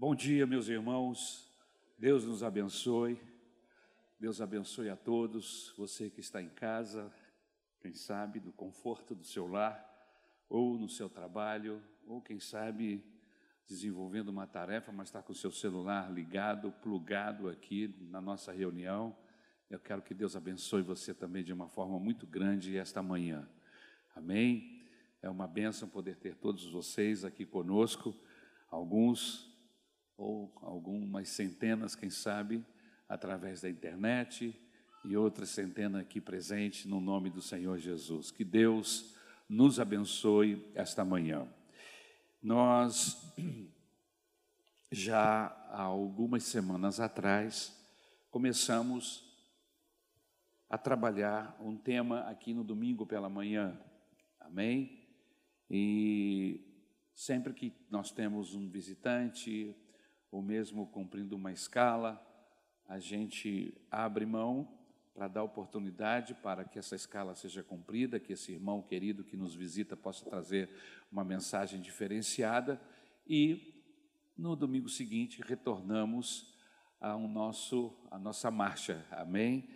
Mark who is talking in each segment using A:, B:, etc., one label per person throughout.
A: Bom dia, meus irmãos. Deus nos abençoe. Deus abençoe a todos. Você que está em casa, quem sabe, no conforto do seu lar, ou no seu trabalho, ou quem sabe desenvolvendo uma tarefa, mas está com o seu celular ligado, plugado aqui na nossa reunião. Eu quero que Deus abençoe você também de uma forma muito grande esta manhã. Amém? É uma bênção poder ter todos vocês aqui conosco, alguns ou algumas centenas, quem sabe, através da internet e outras centenas aqui presentes no nome do Senhor Jesus. Que Deus nos abençoe esta manhã. Nós já há algumas semanas atrás começamos a trabalhar um tema aqui no domingo pela manhã. Amém? E sempre que nós temos um visitante, ou mesmo cumprindo uma escala, a gente abre mão para dar oportunidade para que essa escala seja cumprida, que esse irmão querido que nos visita possa trazer uma mensagem diferenciada e no domingo seguinte retornamos ao nosso a nossa marcha. Amém.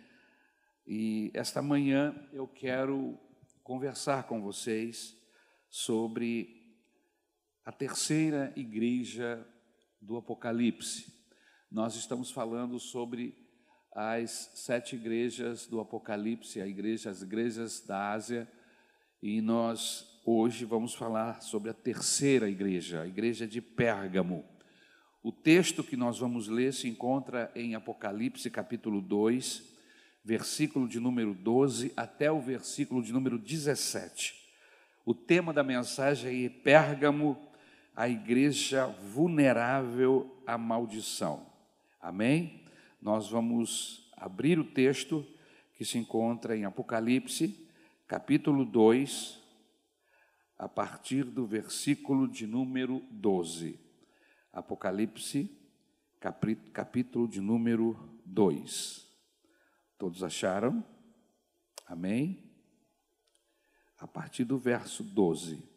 A: E esta manhã eu quero conversar com vocês sobre a terceira igreja do Apocalipse. Nós estamos falando sobre as sete igrejas do Apocalipse, a igreja, as igrejas da Ásia, e nós hoje vamos falar sobre a terceira igreja, a igreja de Pérgamo. O texto que nós vamos ler se encontra em Apocalipse capítulo 2, versículo de número 12 até o versículo de número 17. O tema da mensagem é Pérgamo, a igreja vulnerável à maldição. Amém? Nós vamos abrir o texto que se encontra em Apocalipse, capítulo 2, a partir do versículo de número 12. Apocalipse, capítulo de número 2. Todos acharam? Amém? A partir do verso 12.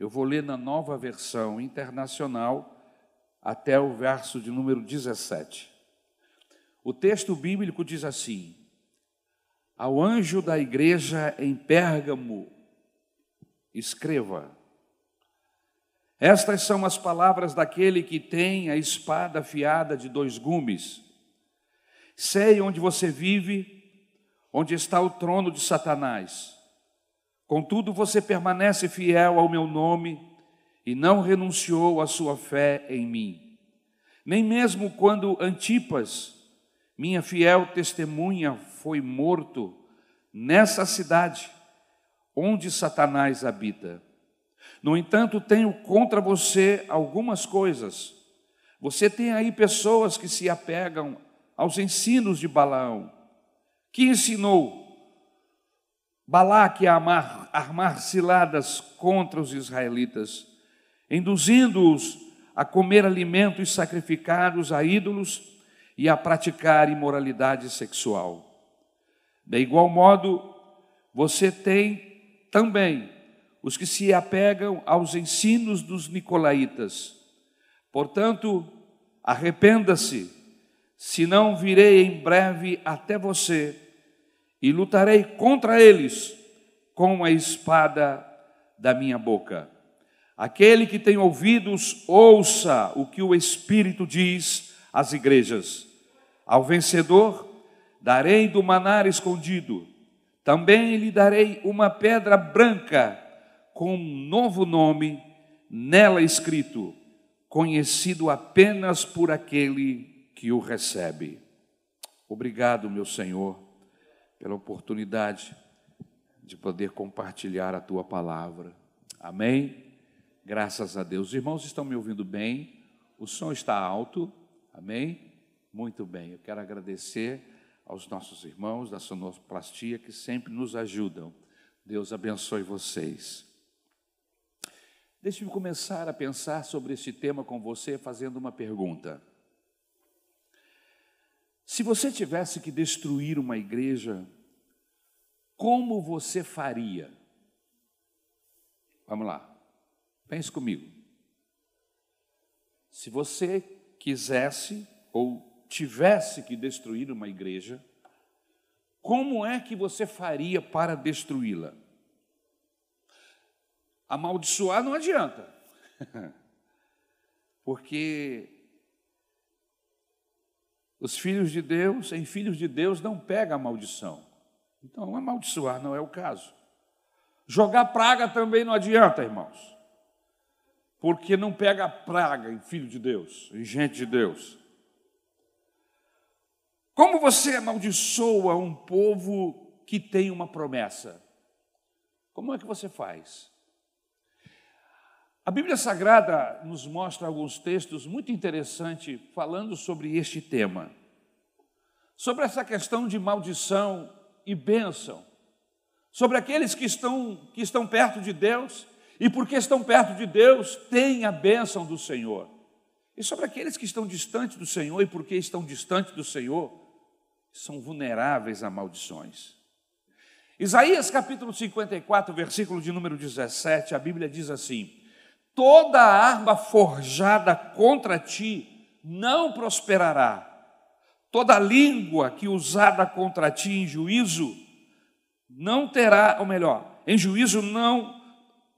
A: Eu vou ler na nova versão internacional até o verso de número 17. O texto bíblico diz assim: Ao anjo da igreja em Pérgamo, escreva: Estas são as palavras daquele que tem a espada afiada de dois gumes. Sei onde você vive, onde está o trono de Satanás. Contudo, você permanece fiel ao meu nome e não renunciou à sua fé em mim. Nem mesmo quando Antipas, minha fiel testemunha, foi morto nessa cidade onde Satanás habita. No entanto, tenho contra você algumas coisas. Você tem aí pessoas que se apegam aos ensinos de Balaão, que ensinou Balaque a armar, armar ciladas contra os israelitas, induzindo-os a comer alimentos sacrificados a ídolos e a praticar imoralidade sexual. De igual modo, você tem também os que se apegam aos ensinos dos nicolaítas. Portanto, arrependa-se, senão virei em breve até você e lutarei contra eles com a espada da minha boca. Aquele que tem ouvidos, ouça o que o Espírito diz às igrejas. Ao vencedor, darei do manar escondido, também lhe darei uma pedra branca com um novo nome nela escrito, conhecido apenas por aquele que o recebe. Obrigado, meu Senhor pela oportunidade de poder compartilhar a tua palavra. Amém? Graças a Deus. Os irmãos estão me ouvindo bem? O som está alto? Amém? Muito bem. Eu quero agradecer aos nossos irmãos da sonoplastia que sempre nos ajudam. Deus abençoe vocês. Deixe-me começar a pensar sobre este tema com você fazendo uma pergunta. Se você tivesse que destruir uma igreja, como você faria? Vamos lá, pense comigo. Se você quisesse ou tivesse que destruir uma igreja, como é que você faria para destruí-la? Amaldiçoar não adianta, porque os filhos de Deus, em filhos de Deus, não pega a maldição. Então, amaldiçoar não é o caso. Jogar praga também não adianta, irmãos, porque não pega praga em filho de Deus, em gente de Deus. Como você amaldiçoa um povo que tem uma promessa? Como é que você faz? A Bíblia Sagrada nos mostra alguns textos muito interessantes falando sobre este tema, sobre essa questão de maldição e bênção, sobre aqueles que estão, que estão perto de Deus e porque estão perto de Deus têm a bênção do Senhor, e sobre aqueles que estão distantes do Senhor e porque estão distantes do Senhor são vulneráveis a maldições. Isaías capítulo 54, versículo de número 17, a Bíblia diz assim: toda arma forjada contra ti não prosperará. Toda língua que usada contra ti em juízo não terá, ou melhor, em juízo não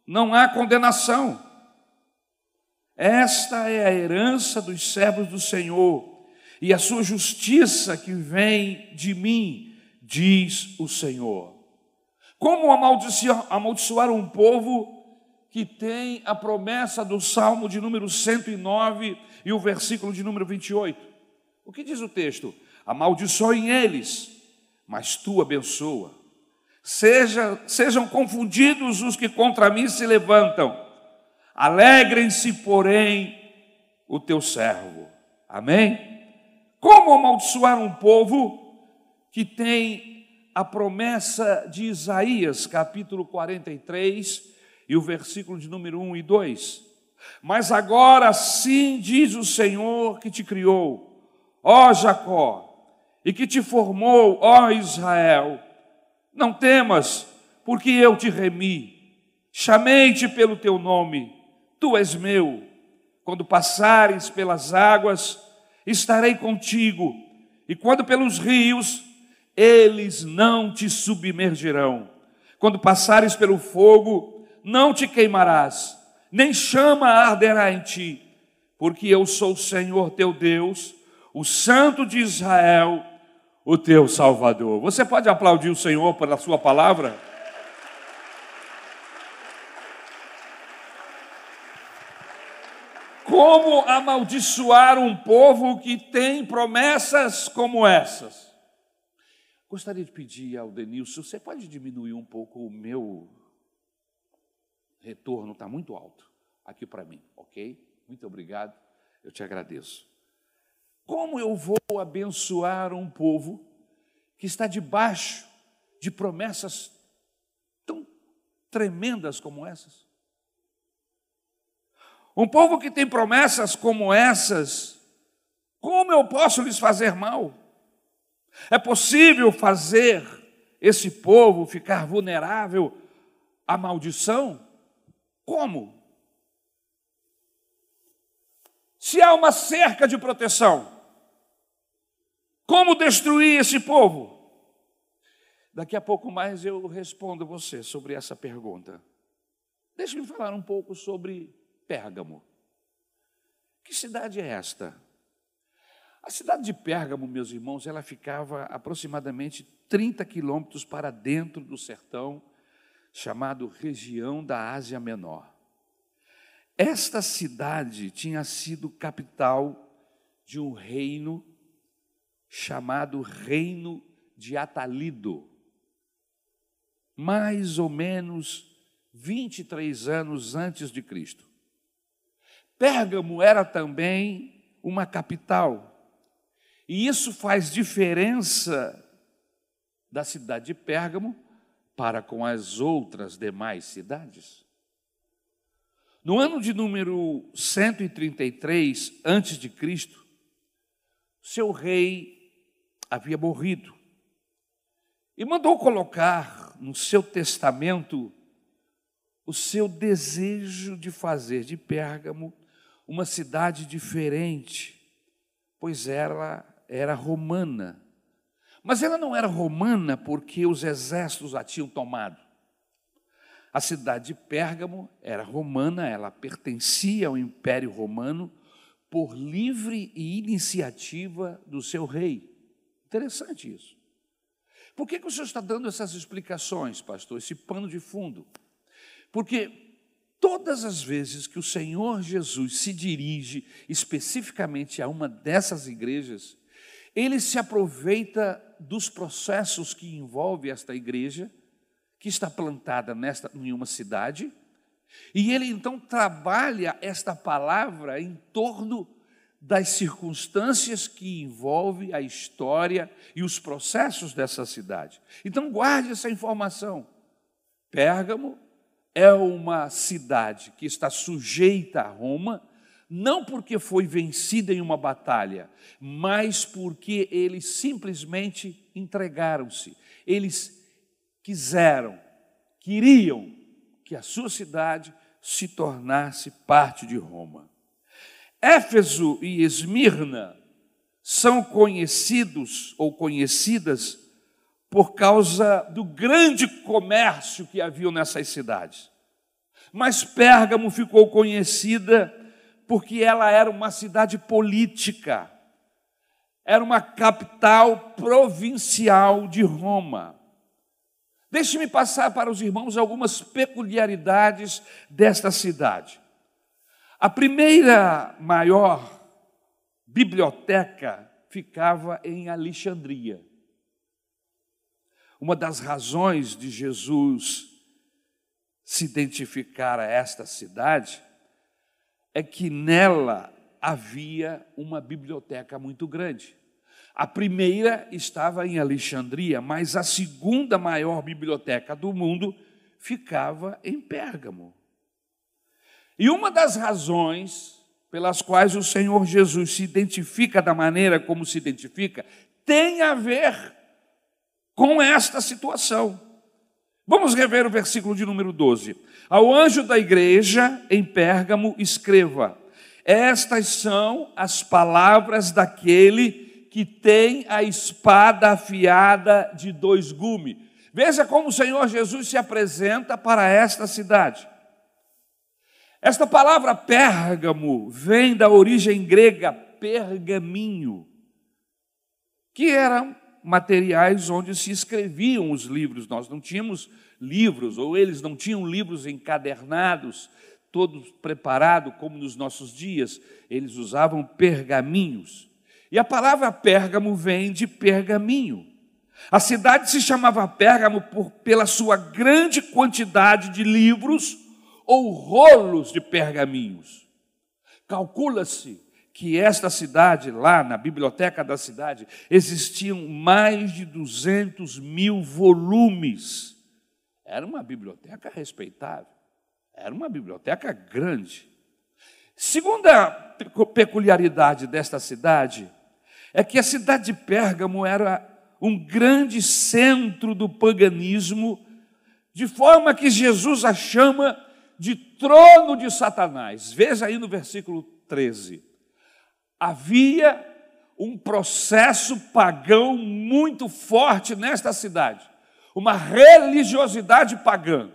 A: não há condenação. Esta é a herança dos servos do Senhor e a sua justiça que vem de mim, diz o Senhor. Como amaldiçoar, um povo que tem a promessa do Salmo de número 109 e o versículo de número 28. O que diz o texto? Amaldiçoem eles, mas tu abençoa. Seja, sejam confundidos os que contra mim se levantam. Alegrem-se, porém, o teu servo. Amém? Como amaldiçoar um povo que tem a promessa de Isaías, capítulo 43, e o versículo de número 1 e 2. Mas agora sim diz o Senhor que te criou, ó Jacó, e que te formou, ó Israel. Não temas, porque eu te remi. Chamei-te pelo teu nome, tu és meu. Quando passares pelas águas, estarei contigo, e quando pelos rios, eles não te submergirão. Quando passares pelo fogo, não te queimarás, nem chama arderá em ti, porque eu sou o Senhor teu Deus, o Santo de Israel, o teu Salvador. Você pode aplaudir o Senhor pela sua palavra? Como amaldiçoar um povo que tem promessas como essas? Gostaria de pedir ao Denilson, você pode diminuir um pouco o meu retorno está muito alto aqui para mim, ok? Muito obrigado, eu te agradeço. Como eu vou abençoar um povo que está debaixo de promessas tão tremendas como essas? Um povo que tem promessas como essas, como eu posso lhes fazer mal? É possível fazer esse povo ficar vulnerável à maldição? Como? Se há uma cerca de proteção, como destruir esse povo? Daqui a pouco mais eu respondo você sobre essa pergunta. Deixe-me falar um pouco sobre Pérgamo. Que cidade é esta? A cidade de Pérgamo, meus irmãos, ela ficava aproximadamente 30 quilômetros para dentro do sertão chamado região da Ásia Menor. Esta cidade tinha sido capital de um reino chamado Reino de Atalido. Mais ou menos 23 anos antes de Cristo. Pérgamo era também uma capital. E isso faz diferença da cidade de Pérgamo para com as outras demais cidades. No ano de número 133 antes de Cristo, seu rei havia morrido e mandou colocar no seu testamento o seu desejo de fazer de Pérgamo uma cidade diferente, pois ela era romana. Mas ela não era romana porque os exércitos a tinham tomado. A cidade de Pérgamo era romana, ela pertencia ao Império Romano por livre iniciativa do seu rei. Interessante isso. Por que, que o senhor está dando essas explicações, pastor, esse pano de fundo? Porque todas as vezes que o Senhor Jesus se dirige especificamente a uma dessas igrejas, ele se aproveita dos processos que envolve esta igreja que está plantada nesta, em uma cidade, e ele então trabalha esta palavra em torno das circunstâncias que envolve a história e os processos dessa cidade. Então guarde essa informação. Pérgamo é uma cidade que está sujeita a Roma, não porque foi vencida em uma batalha, mas porque eles simplesmente entregaram-se. Eles quiseram, queriam que a sua cidade se tornasse parte de Roma. Éfeso e Esmirna são conhecidos ou conhecidas por causa do grande comércio que havia nessas cidades. Mas Pérgamo ficou conhecida porque ela era uma cidade política, era uma capital provincial de Roma. Deixe-me passar para os irmãos algumas peculiaridades desta cidade. A primeira maior biblioteca ficava em Alexandria. Uma das razões de Jesus se identificar a esta cidade é que nela havia uma biblioteca muito grande. A primeira estava em Alexandria, mas a segunda maior biblioteca do mundo ficava em Pérgamo. E uma das razões pelas quais o Senhor Jesus se identifica da maneira como se identifica tem a ver com esta situação. Vamos rever o versículo de número 12. Ao anjo da igreja em Pérgamo, escreva: Estas são as palavras daquele que tem a espada afiada de dois gumes. Veja como o Senhor Jesus se apresenta para esta cidade. Esta palavra pérgamo vem da origem grega pergaminho, que eram materiais onde se escreviam os livros. Nós não tínhamos livros, ou eles não tinham livros encadernados, todos preparados como nos nossos dias. Eles usavam pergaminhos. E a palavra Pérgamo vem de pergaminho. A cidade se chamava Pérgamo por, pela sua grande quantidade de livros ou rolos de pergaminhos. Calcula-se que esta cidade, lá na biblioteca da cidade, existiam mais de 200 mil volumes. Era uma biblioteca respeitável, era uma biblioteca grande. Segunda peculiaridade desta cidade é que a cidade de Pérgamo era um grande centro do paganismo, de forma que Jesus a chama de trono de Satanás. Veja aí no versículo 13. Havia um processo pagão muito forte nesta cidade, uma religiosidade pagã.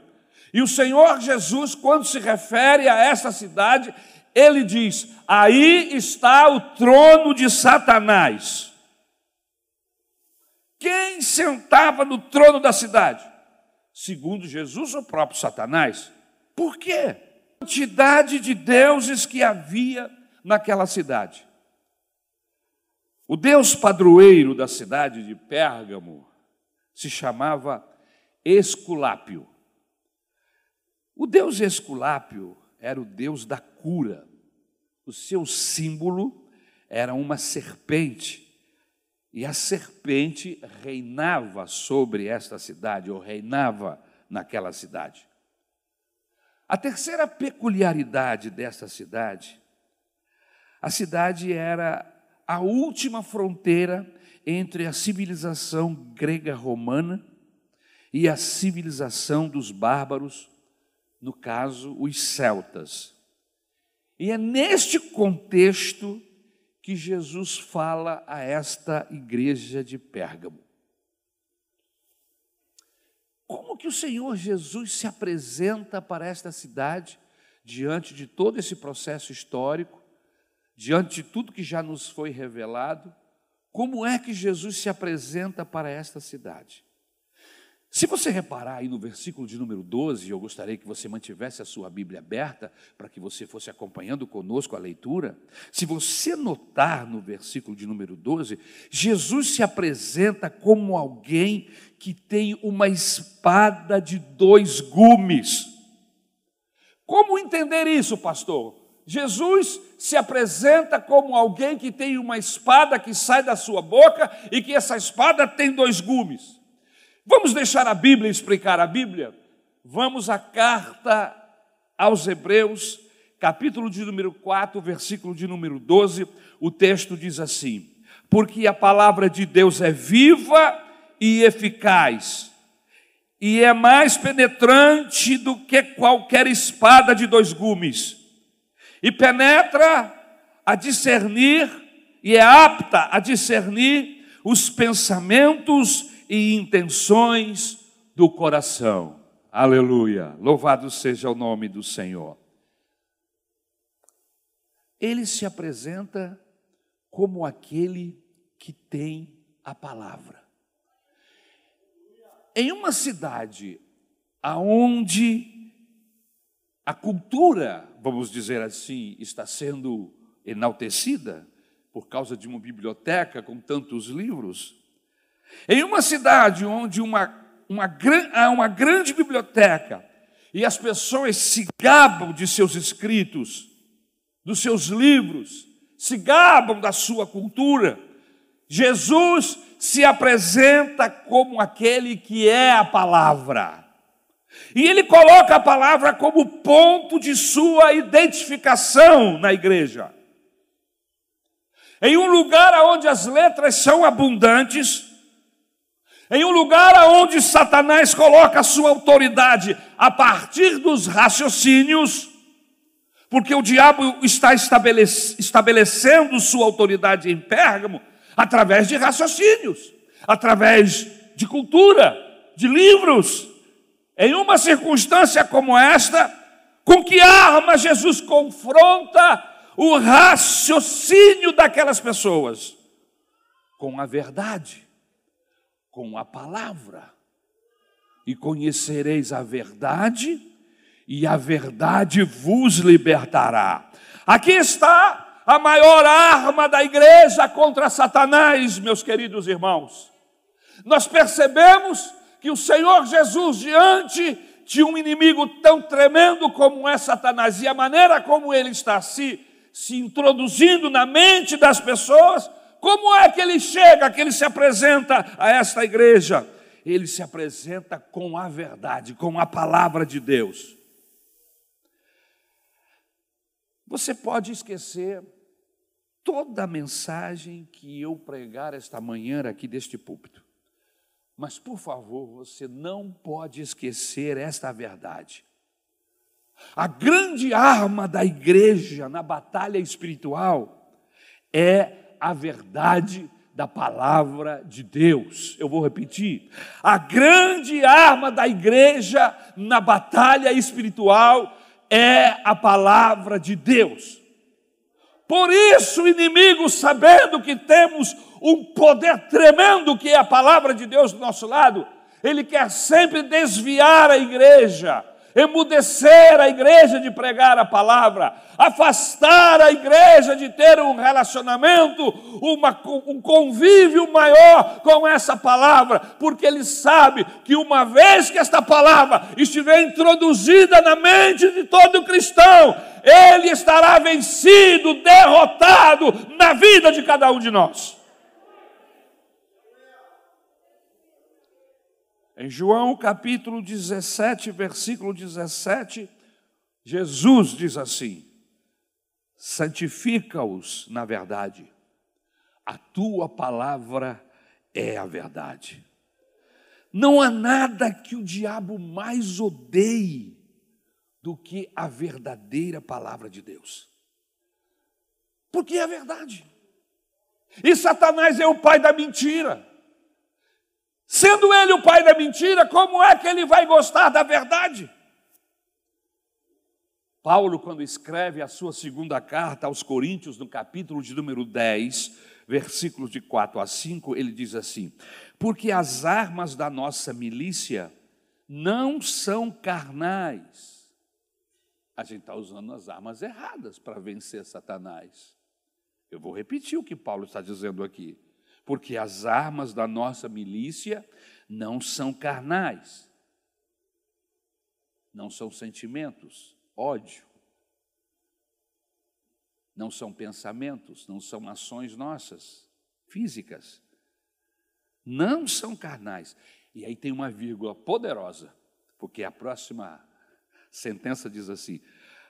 A: E o Senhor Jesus, quando se refere a essa cidade, ele diz: Aí está o trono de Satanás. Quem sentava no trono da cidade? Segundo Jesus, o próprio Satanás. Por quê? A quantidade de deuses que havia naquela cidade. O deus padroeiro da cidade de Pérgamo se chamava Esculápio. O deus Esculápio era o deus da cura. O seu símbolo era uma serpente. E a serpente reinava sobre esta cidade, ou reinava naquela cidade. A terceira peculiaridade desta cidade, a cidade era a última fronteira entre a civilização grega romana e a civilização dos bárbaros no caso, os celtas. E é neste contexto que Jesus fala a esta igreja de Pérgamo. Como que o Senhor Jesus se apresenta para esta cidade diante de todo esse processo histórico, diante de tudo que já nos foi revelado? Como é que Jesus se apresenta para esta cidade? Se você reparar aí no versículo de número 12, eu gostaria que você mantivesse a sua Bíblia aberta para que você fosse acompanhando conosco a leitura. Se você notar no versículo de número 12, Jesus se apresenta como alguém que tem uma espada de dois gumes. Como entender isso, pastor? Jesus se apresenta como alguém que tem uma espada que sai da sua boca e que essa espada tem dois gumes. Vamos deixar a Bíblia explicar a Bíblia? Vamos à carta aos Hebreus, capítulo de número 4, versículo de número 12. O texto diz assim: Porque a palavra de Deus é viva e eficaz, e é mais penetrante do que qualquer espada de dois gumes, e penetra a discernir, e é apta a discernir os pensamentos e intenções do coração. Aleluia. Louvado seja o nome do Senhor. Ele se apresenta como aquele que tem a palavra. Em uma cidade aonde a cultura, vamos dizer assim, está sendo enaltecida por causa de uma biblioteca com tantos livros, em uma cidade onde uma, uma, há uma grande biblioteca e as pessoas se gabam de seus escritos, dos seus livros, se gabam da sua cultura, Jesus se apresenta como aquele que é a palavra. E ele coloca a palavra como ponto de sua identificação na igreja. Em um lugar onde as letras são abundantes, em um lugar onde Satanás coloca a sua autoridade a partir dos raciocínios, porque o diabo está estabelecendo sua autoridade em Pérgamo através de raciocínios, através de cultura, de livros. Em uma circunstância como esta, com que arma Jesus confronta o raciocínio daquelas pessoas? Com a verdade com a palavra. E conhecereis a verdade, e a verdade vos libertará. Aqui está a maior arma da igreja contra Satanás, meus queridos irmãos. Nós percebemos que o Senhor Jesus, diante de um inimigo tão tremendo como é Satanás, e a maneira como ele está se, se introduzindo na mente das pessoas, como é que ele chega, que ele se apresenta a esta igreja? Ele se apresenta com a verdade, com a palavra de Deus. Você pode esquecer toda a mensagem que eu pregar esta manhã aqui deste púlpito. Mas, por favor, você não pode esquecer esta verdade. A grande arma da igreja na batalha espiritual é a verdade da palavra de Deus. Eu vou repetir. A grande arma da igreja na batalha espiritual é a palavra de Deus. Por isso, inimigo, sabendo que temos um poder tremendo que é a palavra de Deus do nosso lado, ele quer sempre desviar a igreja emudecer a igreja de pregar a palavra, afastar a igreja de ter um relacionamento, uma, um convívio maior com essa palavra, porque ele sabe que uma vez que esta palavra estiver introduzida na mente de todo cristão, ele estará vencido, derrotado na vida de cada um de nós. Em João capítulo 17, versículo 17, Jesus diz assim: santifica-os na verdade, a tua palavra é a verdade. Não há nada que o diabo mais odeie do que a verdadeira palavra de Deus. Porque é verdade. E Satanás é o pai da mentira. Sendo ele o pai da mentira, como é que ele vai gostar da verdade? Paulo, quando escreve a sua segunda carta aos Coríntios, no capítulo de número 10, versículos de 4 a 5, ele diz assim: Porque as armas da nossa milícia não são carnais. A gente está usando as armas erradas para vencer Satanás. Eu vou repetir o que Paulo está dizendo aqui. Porque as armas da nossa milícia não são carnais, não são sentimentos, ódio. Não são pensamentos, não são ações nossas, físicas. Não são carnais. E aí tem uma vírgula poderosa, porque a próxima sentença diz assim: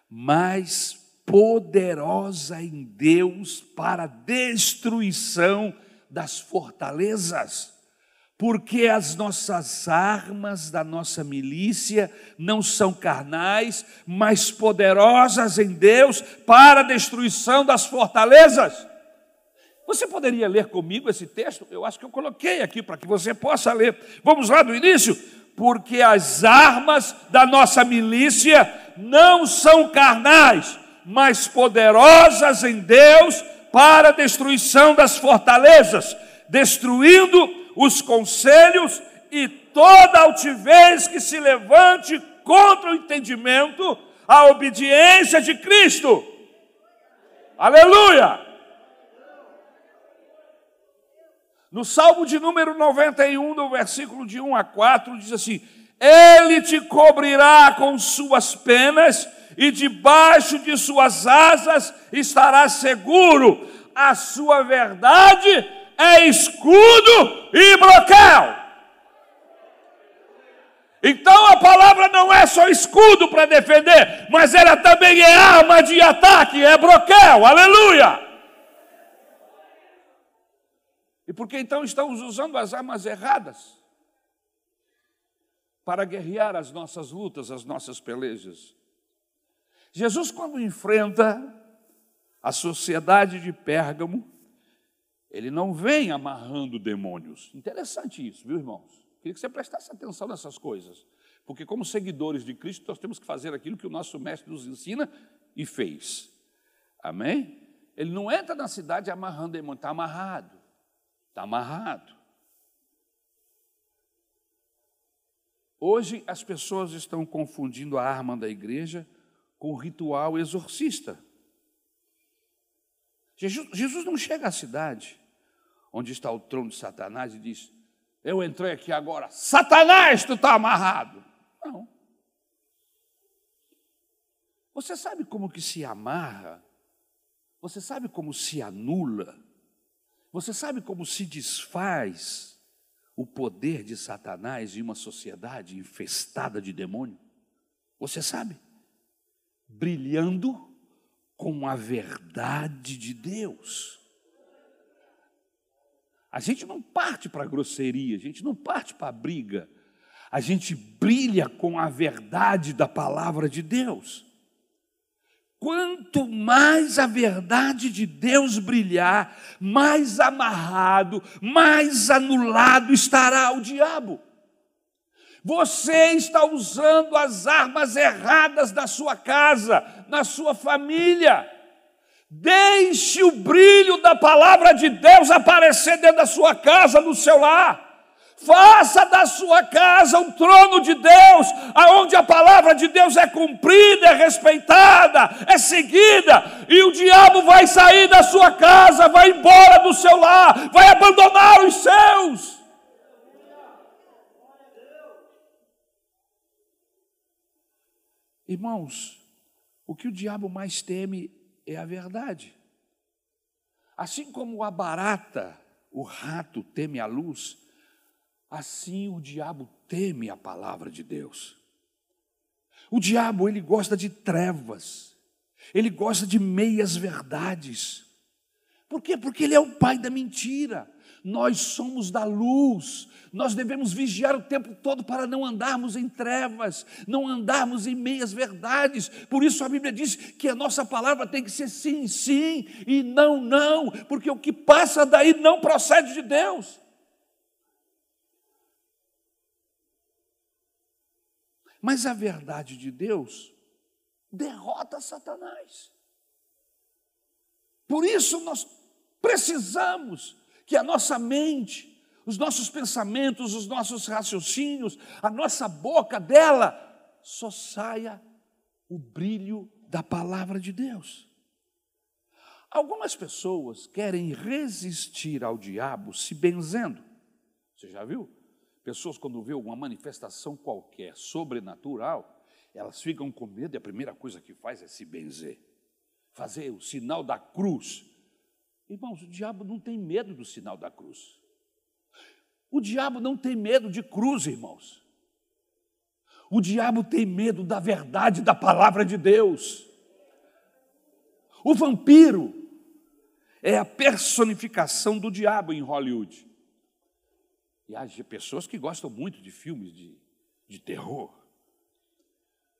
A: mas poderosa em Deus para destruição das fortalezas porque as nossas armas da nossa milícia não são carnais, mas poderosas em Deus para a destruição das fortalezas. Você poderia ler comigo esse texto? Eu acho que eu coloquei aqui para que você possa ler. Vamos lá do início? Porque as armas da nossa milícia não são carnais, mas poderosas em Deus para a destruição das fortalezas, destruindo os conselhos e toda altivez que se levante contra o entendimento, a obediência de Cristo. Aleluia! No Salmo de número 91, no versículo de 1 a 4, diz assim: Ele te cobrirá com suas penas, e debaixo de suas asas estarás seguro. A sua verdade é escudo e broquel. Então a palavra não é só escudo para defender, mas ela também é arma de ataque, é broquel, aleluia. E por que então estamos usando as armas erradas? Para guerrear as nossas lutas, as nossas pelejas. Jesus, quando enfrenta a sociedade de Pérgamo, ele não vem amarrando demônios. Interessante isso, viu, irmãos? Queria que você prestasse atenção nessas coisas. Porque, como seguidores de Cristo, nós temos que fazer aquilo que o nosso mestre nos ensina e fez. Amém? Ele não entra na cidade amarrando demônio, está amarrado. Está amarrado. Hoje as pessoas estão confundindo a arma da igreja com o ritual exorcista. Jesus, não chega à cidade onde está o trono de Satanás e diz: Eu entrei aqui agora, Satanás, tu está amarrado. Não. Você sabe como que se amarra? Você sabe como se anula? Você sabe como se desfaz o poder de Satanás em uma sociedade infestada de demônio? Você sabe? Brilhando com a verdade de Deus. A gente não parte para a grosseria, a gente não parte para a briga, a gente brilha com a verdade da palavra de Deus. Quanto mais a verdade de Deus brilhar, mais amarrado, mais anulado estará o diabo. Você está usando as armas erradas da sua casa, na sua família. Deixe o brilho da palavra de Deus aparecer dentro da sua casa, no seu lar. Faça da sua casa um trono de Deus, aonde a palavra de Deus é cumprida, é respeitada, é seguida, e o diabo vai sair da sua casa, vai embora do seu lar, vai abandonar os seus. Irmãos, o que o diabo mais teme é a verdade. Assim como a barata, o rato teme a luz, assim o diabo teme a palavra de Deus. O diabo, ele gosta de trevas. Ele gosta de meias verdades. Por quê? Porque ele é o pai da mentira. Nós somos da luz, nós devemos vigiar o tempo todo para não andarmos em trevas, não andarmos em meias verdades. Por isso a Bíblia diz que a nossa palavra tem que ser sim, sim e não, não, porque o que passa daí não procede de Deus. Mas a verdade de Deus derrota Satanás. Por isso nós precisamos que a nossa mente, os nossos pensamentos, os nossos raciocínios, a nossa boca dela, só saia o brilho da palavra de Deus. Algumas pessoas querem resistir ao diabo se benzendo. Você já viu? Pessoas, quando vê uma manifestação qualquer sobrenatural, elas ficam com medo e a primeira coisa que faz é se benzer, fazer o sinal da cruz. Irmãos, o diabo não tem medo do sinal da cruz. O diabo não tem medo de cruz, irmãos. O diabo tem medo da verdade da palavra de Deus. O vampiro é a personificação do diabo em Hollywood. E há pessoas que gostam muito de filmes de, de terror.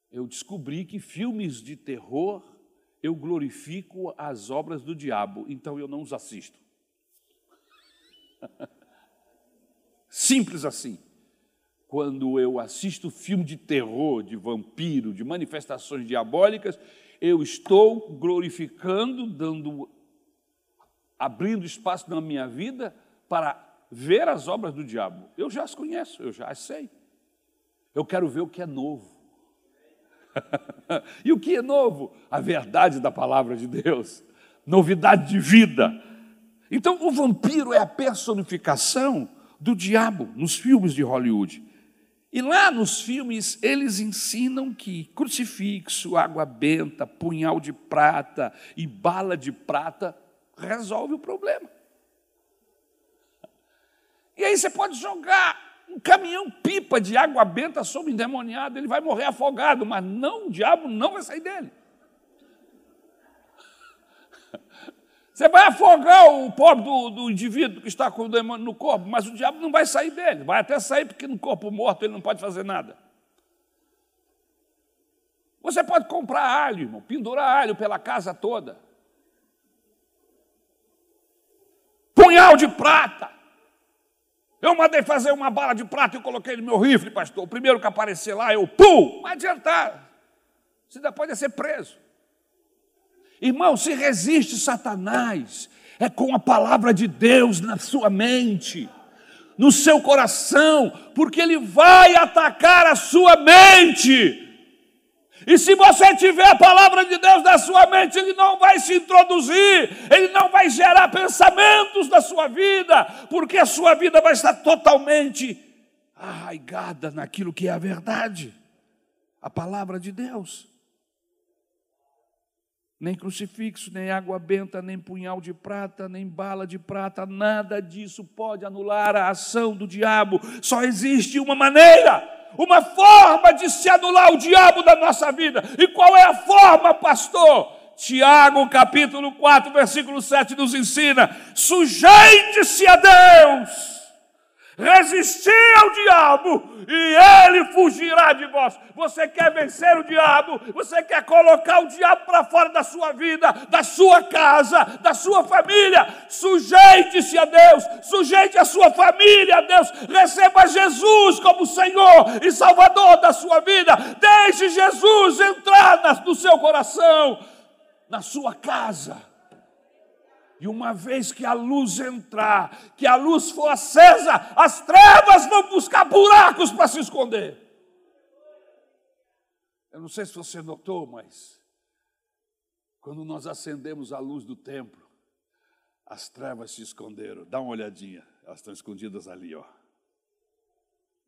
A: Eu descobri que filmes de terror eu glorifico as obras do diabo, então eu não os assisto. Simples assim. Quando eu assisto filme de terror, de vampiro, de manifestações diabólicas, eu estou glorificando, dando abrindo espaço na minha vida para ver as obras do diabo. Eu já as conheço, eu já as sei. Eu quero ver o que é novo. e o que é novo? A verdade da palavra de Deus, novidade de vida. Então, o vampiro é a personificação do diabo nos filmes de Hollywood. E lá nos filmes eles ensinam que crucifixo, água benta, punhal de prata e bala de prata resolve o problema. E aí você pode jogar um caminhão pipa de água benta sobre o endemoniado, ele vai morrer afogado, mas não, o diabo não vai sair dele. Você vai afogar o pobre do, do, indivíduo que está com o demônio no corpo, mas o diabo não vai sair dele, vai até sair porque no corpo morto ele não pode fazer nada. Você pode comprar alho, irmão, pendurar alho pela casa toda. Punhal de prata. Eu mandei fazer uma bala de prata e coloquei no meu rifle, pastor. O primeiro que aparecer lá, eu pum, não adiantar. Você ainda pode ser preso. Irmão, se resiste Satanás, é com a palavra de Deus na sua mente, no seu coração, porque ele vai atacar a sua mente. E se você tiver a palavra de Deus na sua mente, ele não vai se introduzir, ele não vai gerar pensamentos na sua vida, porque a sua vida vai estar totalmente arraigada naquilo que é a verdade, a palavra de Deus. Nem crucifixo, nem água benta, nem punhal de prata, nem bala de prata, nada disso pode anular a ação do diabo. Só existe uma maneira, uma forma de se anular o diabo da nossa vida. E qual é a forma, pastor? Tiago, capítulo 4, versículo 7 nos ensina: sujeite-se a Deus resistir ao diabo e ele fugirá de vós. Você quer vencer o diabo? Você quer colocar o diabo para fora da sua vida, da sua casa, da sua família? Sujeite-se a Deus, sujeite a sua família a Deus, receba Jesus como Senhor e Salvador da sua vida. Deixe Jesus entrar no seu coração, na sua casa e uma vez que a luz entrar, que a luz for acesa, as trevas vão buscar buracos para se esconder. Eu não sei se você notou, mas quando nós acendemos a luz do templo, as trevas se esconderam. Dá uma olhadinha, elas estão escondidas ali, ó.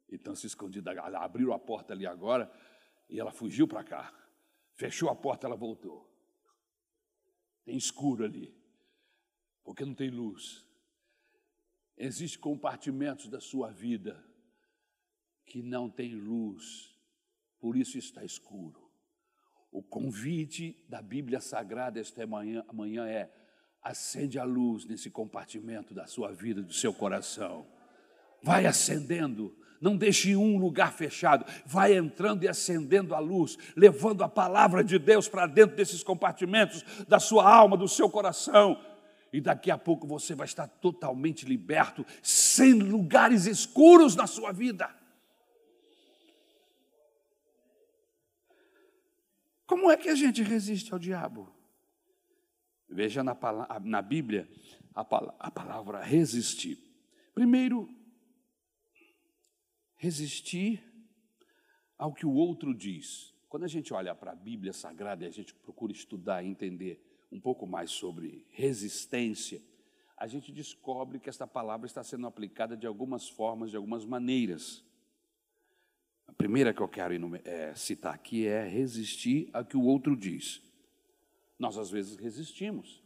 A: E estão se escondidas. Abriu a porta ali agora e ela fugiu para cá. Fechou a porta, ela voltou. Tem escuro ali porque não tem luz. Existem compartimentos da sua vida que não tem luz, por isso está escuro. O convite da Bíblia Sagrada esta manhã, amanhã é: acende a luz nesse compartimento da sua vida, do seu coração. Vai acendendo, não deixe um lugar fechado, vai entrando e acendendo a luz, levando a palavra de Deus para dentro desses compartimentos da sua alma, do seu coração. E daqui a pouco você vai estar totalmente liberto, sem lugares escuros na sua vida. Como é que a gente resiste ao diabo? Veja na, na Bíblia a, a palavra resistir. Primeiro, resistir ao que o outro diz. Quando a gente olha para a Bíblia Sagrada e a gente procura estudar e entender um pouco mais sobre resistência, a gente descobre que esta palavra está sendo aplicada de algumas formas, de algumas maneiras. A primeira que eu quero é, citar aqui é resistir a que o outro diz. Nós às vezes resistimos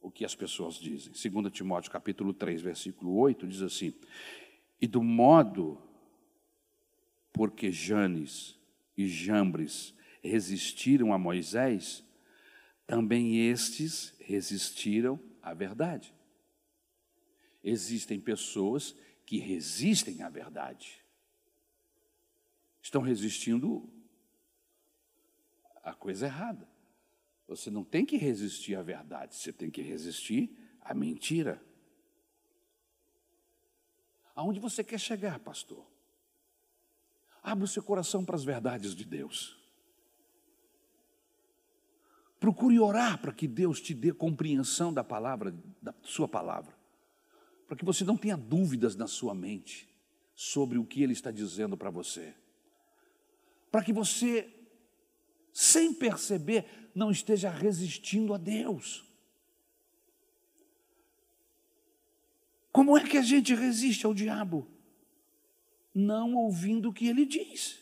A: o que as pessoas dizem. 2 Timóteo capítulo 3, versículo 8 diz assim: "E do modo porque Janes e Jambres resistiram a Moisés, também estes resistiram à verdade." Existem pessoas que resistem à verdade estão resistindo à coisa errada. Você não tem que resistir à verdade, você tem que resistir à mentira. Aonde você quer chegar, pastor? Abra o seu coração para as verdades de Deus. Procure orar para que Deus te dê compreensão da palavra, da sua palavra, para que você não tenha dúvidas na sua mente sobre o que Ele está dizendo para você para que você, sem perceber, não esteja resistindo a Deus. Como é que a gente resiste ao diabo? Não ouvindo o que ele diz.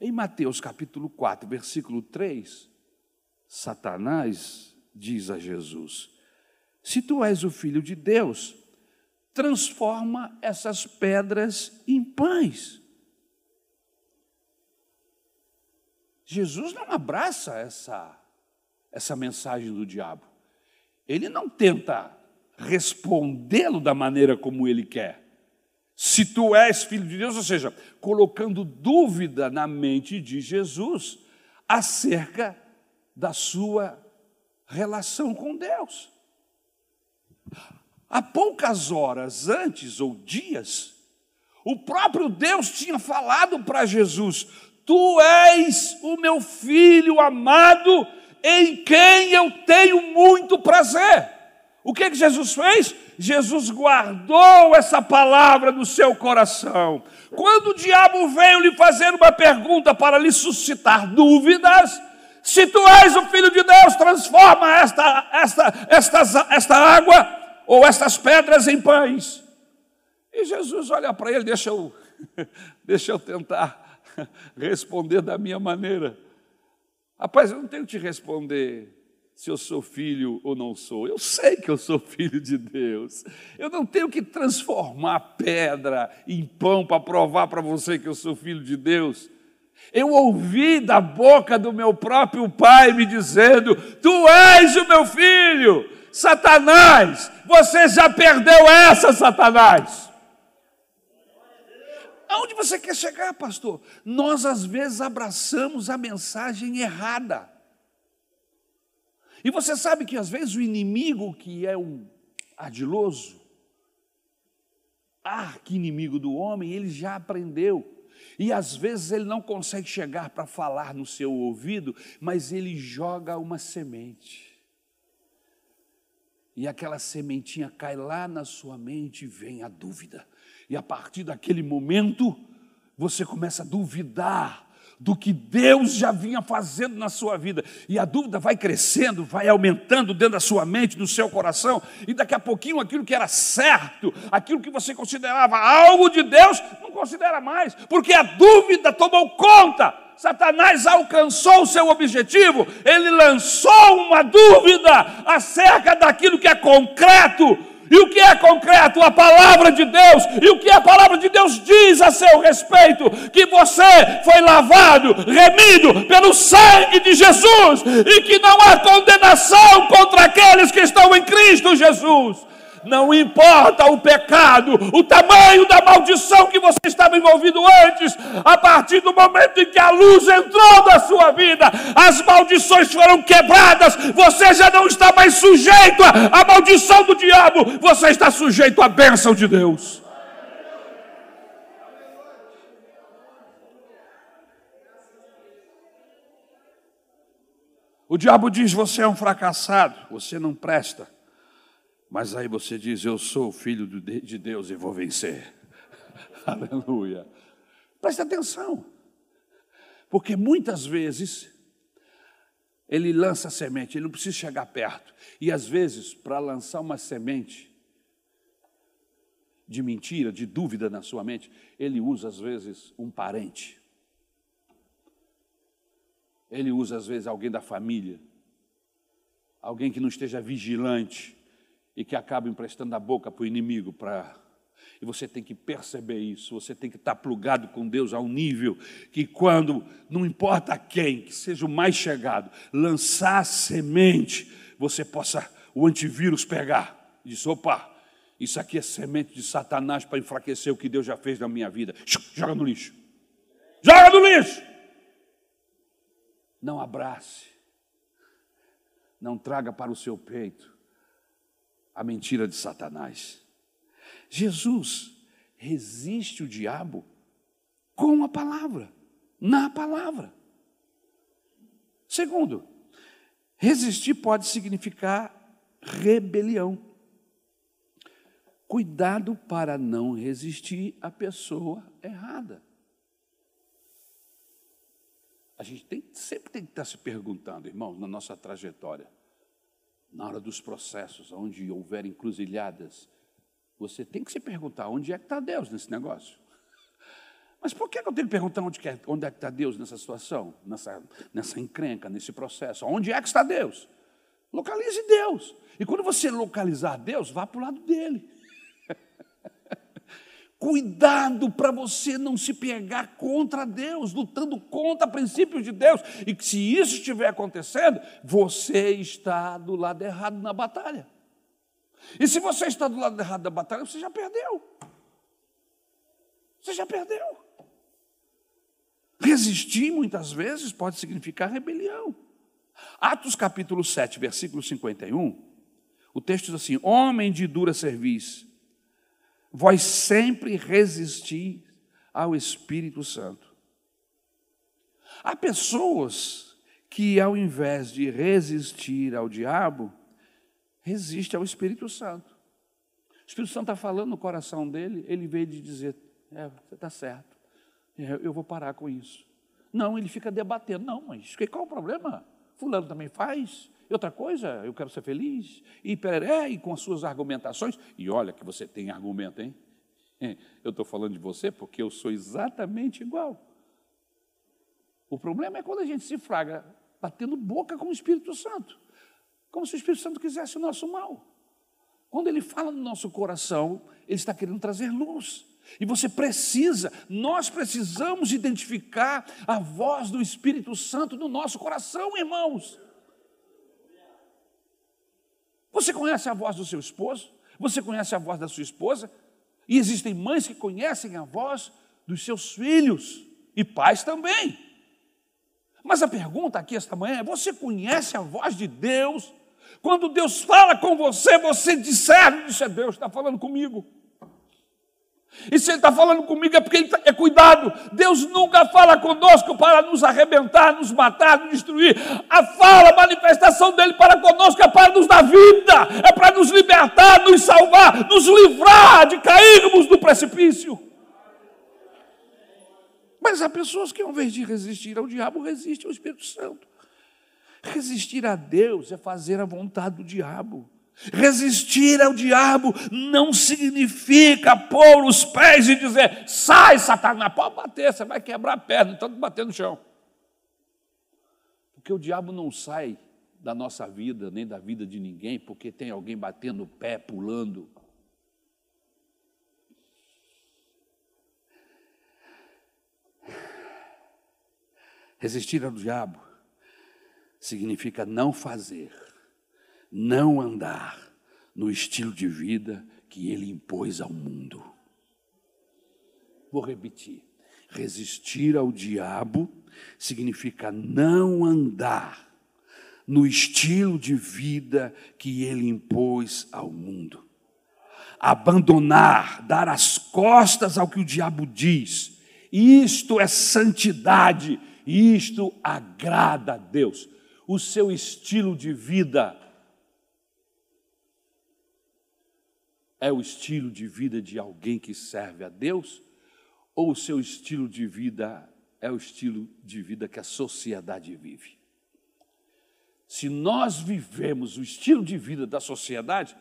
A: Em Mateus capítulo 4, versículo 3, Satanás diz a Jesus: Se tu és o filho de Deus, transforma essas pedras em pães. Jesus não abraça essa, essa mensagem do diabo. Ele não tenta respondê-lo da maneira como ele quer. Se tu és filho de Deus, ou seja, colocando dúvida na mente de Jesus acerca da sua relação com Deus. Há poucas horas antes ou dias, o próprio Deus tinha falado para Jesus: Tu és o meu filho amado, em quem eu tenho muito prazer. O que, que Jesus fez? Jesus guardou essa palavra no seu coração. Quando o diabo veio lhe fazer uma pergunta para lhe suscitar dúvidas, se tu és o filho de Deus, transforma esta, esta, esta, esta água ou estas pedras em pães. E Jesus olha para ele, deixa eu, deixa eu tentar responder da minha maneira. Rapaz, eu não tenho que te responder se eu sou filho ou não sou. Eu sei que eu sou filho de Deus. Eu não tenho que transformar pedra em pão para provar para você que eu sou filho de Deus. Eu ouvi da boca do meu próprio pai me dizendo: Tu és o meu filho, Satanás. Você já perdeu essa, Satanás. Aonde você quer chegar, pastor? Nós às vezes abraçamos a mensagem errada. E você sabe que às vezes o inimigo, que é um ardiloso, arqui-inimigo do homem, ele já aprendeu. E às vezes ele não consegue chegar para falar no seu ouvido, mas ele joga uma semente. E aquela sementinha cai lá na sua mente e vem a dúvida. E a partir daquele momento, você começa a duvidar do que Deus já vinha fazendo na sua vida. E a dúvida vai crescendo, vai aumentando dentro da sua mente, do seu coração, e daqui a pouquinho aquilo que era certo, aquilo que você considerava algo de Deus, não considera mais, porque a dúvida tomou conta. Satanás alcançou o seu objetivo, ele lançou uma dúvida acerca daquilo que é concreto, e o que é concreto? A palavra de Deus. E o que a palavra de Deus diz a seu respeito? Que você foi lavado, remido pelo sangue de Jesus e que não há condenação contra aqueles Jesus. Não importa o pecado, o tamanho da maldição que você estava envolvido antes, a partir do momento em que a luz entrou na sua vida, as maldições foram quebradas, você já não está mais sujeito à maldição do diabo, você está sujeito à bênção de Deus. O diabo diz: Você é um fracassado, você não presta. Mas aí você diz: Eu sou filho de Deus e vou vencer. Aleluia. Preste atenção, porque muitas vezes ele lança a semente, ele não precisa chegar perto. E às vezes, para lançar uma semente de mentira, de dúvida na sua mente, ele usa às vezes um parente. Ele usa, às vezes, alguém da família, alguém que não esteja vigilante e que acaba emprestando a boca para o inimigo para. E você tem que perceber isso, você tem que estar plugado com Deus a um nível que, quando, não importa quem, que seja o mais chegado, lançar semente, você possa o antivírus pegar. E diz: opa, isso aqui é semente de Satanás para enfraquecer o que Deus já fez na minha vida. Joga no lixo. Joga no lixo. Não abrace, não traga para o seu peito a mentira de Satanás. Jesus resiste o diabo com a palavra, na palavra. Segundo, resistir pode significar rebelião. Cuidado para não resistir à pessoa errada. A gente tem, sempre tem que estar se perguntando, irmãos, na nossa trajetória, na hora dos processos, onde houver encruzilhadas, você tem que se perguntar onde é que está Deus nesse negócio. Mas por que eu tenho que perguntar onde, é, é que está Deus nessa situação, nessa, nessa encrenca, nesse processo? Onde é que está Deus? Localize Deus. E quando você localizar Deus, vá para o lado dele. Cuidado para você não se pegar contra Deus, lutando contra princípios de Deus. E que se isso estiver acontecendo, você está do lado errado na batalha. E se você está do lado errado da batalha, você já perdeu. Você já perdeu. Resistir muitas vezes pode significar rebelião. Atos capítulo 7, versículo 51, o texto diz assim: Homem de dura serviço vós sempre resistir ao Espírito Santo. Há pessoas que, ao invés de resistir ao diabo, resistem ao Espírito Santo. O Espírito Santo está falando no coração dele, ele veio de dizer: É, você está certo, é, eu vou parar com isso. Não, ele fica debatendo: Não, mas qual é o problema? Fulano também faz, e outra coisa, eu quero ser feliz, e peré, e com as suas argumentações, e olha que você tem argumento, hein? Eu estou falando de você porque eu sou exatamente igual. O problema é quando a gente se fraga batendo boca com o Espírito Santo, como se o Espírito Santo quisesse o nosso mal. Quando ele fala no nosso coração, ele está querendo trazer luz. E você precisa, nós precisamos identificar a voz do Espírito Santo no nosso coração, irmãos. Você conhece a voz do seu esposo? Você conhece a voz da sua esposa? E existem mães que conhecem a voz dos seus filhos e pais também. Mas a pergunta aqui esta manhã é: você conhece a voz de Deus? Quando Deus fala com você, você discerne, é Deus, está falando comigo. E se Ele está falando comigo é porque Ele tá, é cuidado. Deus nunca fala conosco para nos arrebentar, nos matar, nos destruir. A fala, a manifestação dele para conosco é para nos dar vida, é para nos libertar, nos salvar, nos livrar de cairmos do precipício. Mas há pessoas que, ao invés de resistir ao diabo, resistem ao Espírito Santo. Resistir a Deus é fazer a vontade do diabo. Resistir ao diabo não significa pôr os pés e dizer, sai, Satanás, pode bater, você vai quebrar a perna, tanto bater no chão. Porque o diabo não sai da nossa vida, nem da vida de ninguém, porque tem alguém batendo o pé, pulando. Resistir ao diabo significa não fazer não andar, no estilo de vida que ele impôs ao mundo. Vou repetir: resistir ao diabo significa não andar no estilo de vida que ele impôs ao mundo. Abandonar, dar as costas ao que o diabo diz. Isto é santidade, isto agrada a Deus. O seu estilo de vida é o estilo de vida de alguém que serve a Deus? Ou o seu estilo de vida é o estilo de vida que a sociedade vive? Se nós vivemos o estilo de vida da sociedade,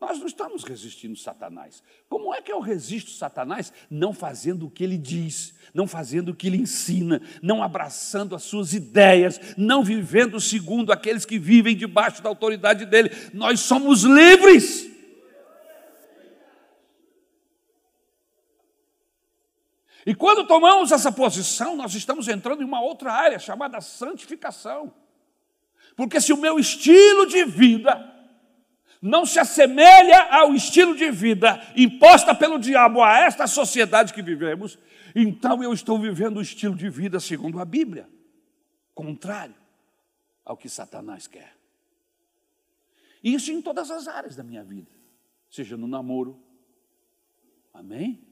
A: nós não estamos resistindo Satanás. Como é que eu resisto Satanás? Não fazendo o que ele diz, não fazendo o que ele ensina, não abraçando as suas ideias, não vivendo segundo aqueles que vivem debaixo da autoridade dele. Nós somos livres. E quando tomamos essa posição, nós estamos entrando em uma outra área chamada santificação. Porque se o meu estilo de vida não se assemelha ao estilo de vida imposta pelo diabo a esta sociedade que vivemos, então eu estou vivendo o estilo de vida segundo a Bíblia, contrário ao que Satanás quer. Isso em todas as áreas da minha vida, seja no namoro, amém?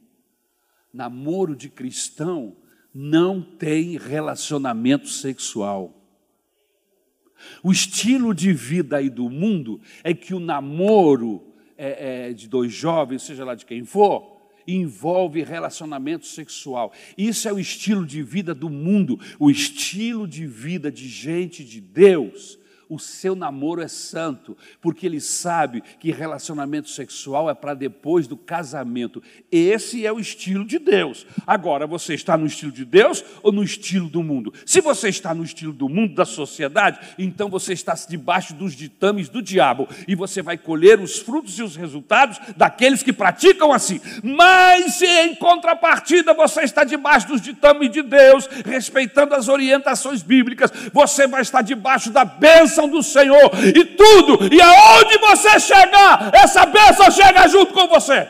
A: Namoro de cristão não tem relacionamento sexual. O estilo de vida aí do mundo é que o namoro é, é, de dois jovens, seja lá de quem for, envolve relacionamento sexual. Isso é o estilo de vida do mundo, o estilo de vida de gente de Deus o seu namoro é santo, porque ele sabe que relacionamento sexual é para depois do casamento. Esse é o estilo de Deus. Agora, você está no estilo de Deus ou no estilo do mundo? Se você está no estilo do mundo, da sociedade, então você está debaixo dos ditames do diabo e você vai colher os frutos e os resultados daqueles que praticam assim. Mas se em contrapartida você está debaixo dos ditames de Deus, respeitando as orientações bíblicas, você vai estar debaixo da bênção bênção do Senhor e tudo, e aonde você chegar, essa bênção chega junto com você.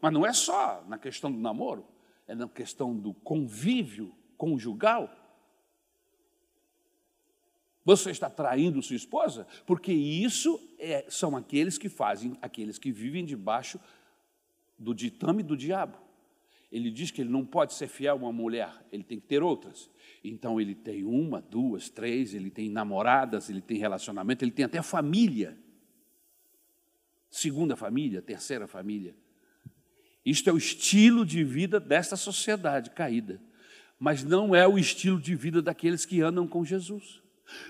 A: Mas não é só na questão do namoro, é na questão do convívio conjugal. Você está traindo sua esposa? Porque isso é, são aqueles que fazem, aqueles que vivem debaixo do ditame do diabo. Ele diz que ele não pode ser fiel a uma mulher, ele tem que ter outras. Então ele tem uma, duas, três, ele tem namoradas, ele tem relacionamento, ele tem até família. Segunda família, terceira família. Isto é o estilo de vida desta sociedade caída, mas não é o estilo de vida daqueles que andam com Jesus.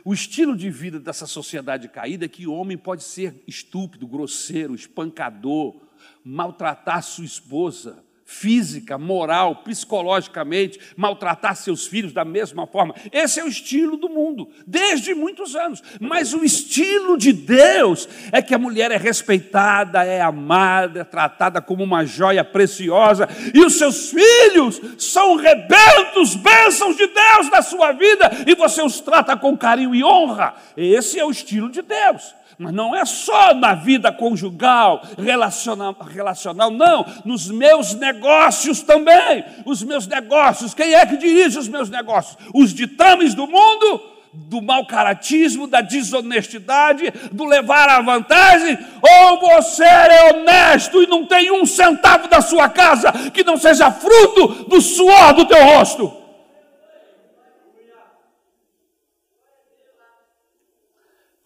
A: O estilo de vida dessa sociedade caída é que o homem pode ser estúpido, grosseiro, espancador, maltratar sua esposa, física, moral, psicologicamente, maltratar seus filhos da mesma forma. Esse é o estilo do mundo, desde muitos anos. Mas o estilo de Deus é que a mulher é respeitada, é amada, é tratada como uma joia preciosa, e os seus filhos são rebentos, bênçãos de Deus na sua vida, e você os trata com carinho e honra. Esse é o estilo de Deus. Mas não é só na vida conjugal, relacional, relacional, não, nos meus negócios também. Os meus negócios, quem é que dirige os meus negócios? Os ditames do mundo, do mau caratismo, da desonestidade, do levar a vantagem? Ou você é honesto e não tem um centavo da sua casa que não seja fruto do suor do teu rosto?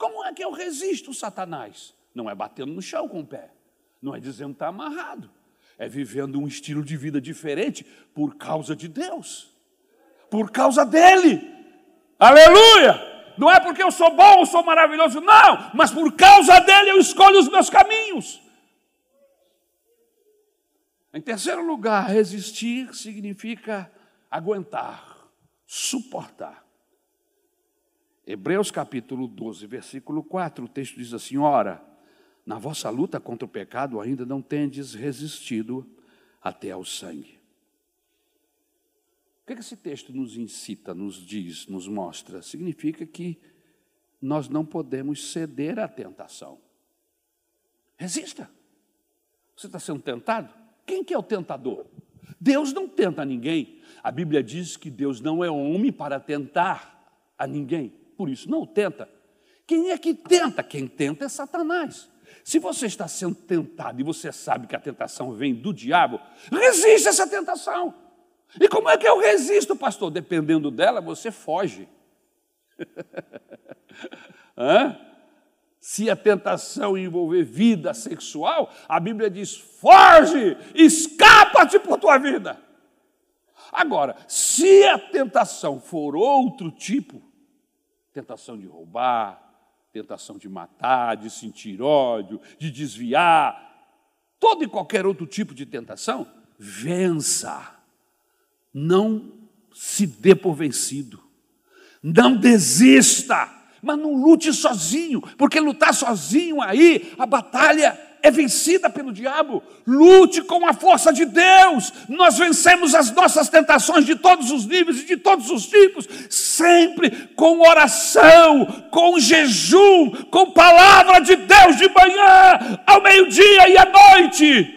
A: Como é que eu resisto, Satanás? Não é batendo no chão com o pé, não é dizendo que está amarrado, é vivendo um estilo de vida diferente por causa de Deus, por causa dele. Aleluia! Não é porque eu sou bom ou sou maravilhoso, não, mas por causa dele eu escolho os meus caminhos. Em terceiro lugar, resistir significa aguentar, suportar. Hebreus capítulo 12, versículo 4, o texto diz assim: Ora, na vossa luta contra o pecado ainda não tendes resistido até ao sangue. O que esse texto nos incita, nos diz, nos mostra? Significa que nós não podemos ceder à tentação. Resista. Você está sendo tentado? Quem que é o tentador? Deus não tenta ninguém. A Bíblia diz que Deus não é homem para tentar a ninguém. Por isso, não tenta. Quem é que tenta? Quem tenta é Satanás. Se você está sendo tentado e você sabe que a tentação vem do diabo, resiste essa tentação. E como é que eu resisto, pastor? Dependendo dela, você foge. Se a tentação envolver vida sexual, a Bíblia diz: foge, escapa-te por tua vida. Agora, se a tentação for outro tipo, tentação de roubar, tentação de matar, de sentir ódio, de desviar, todo e qualquer outro tipo de tentação, vença. Não se dê por vencido. Não desista, mas não lute sozinho, porque lutar sozinho aí, a batalha é vencida pelo diabo. Lute com a força de Deus. Nós vencemos as nossas tentações de todos os níveis e de todos os tipos, sempre com oração, com jejum, com palavra de Deus de manhã, ao meio-dia e à noite.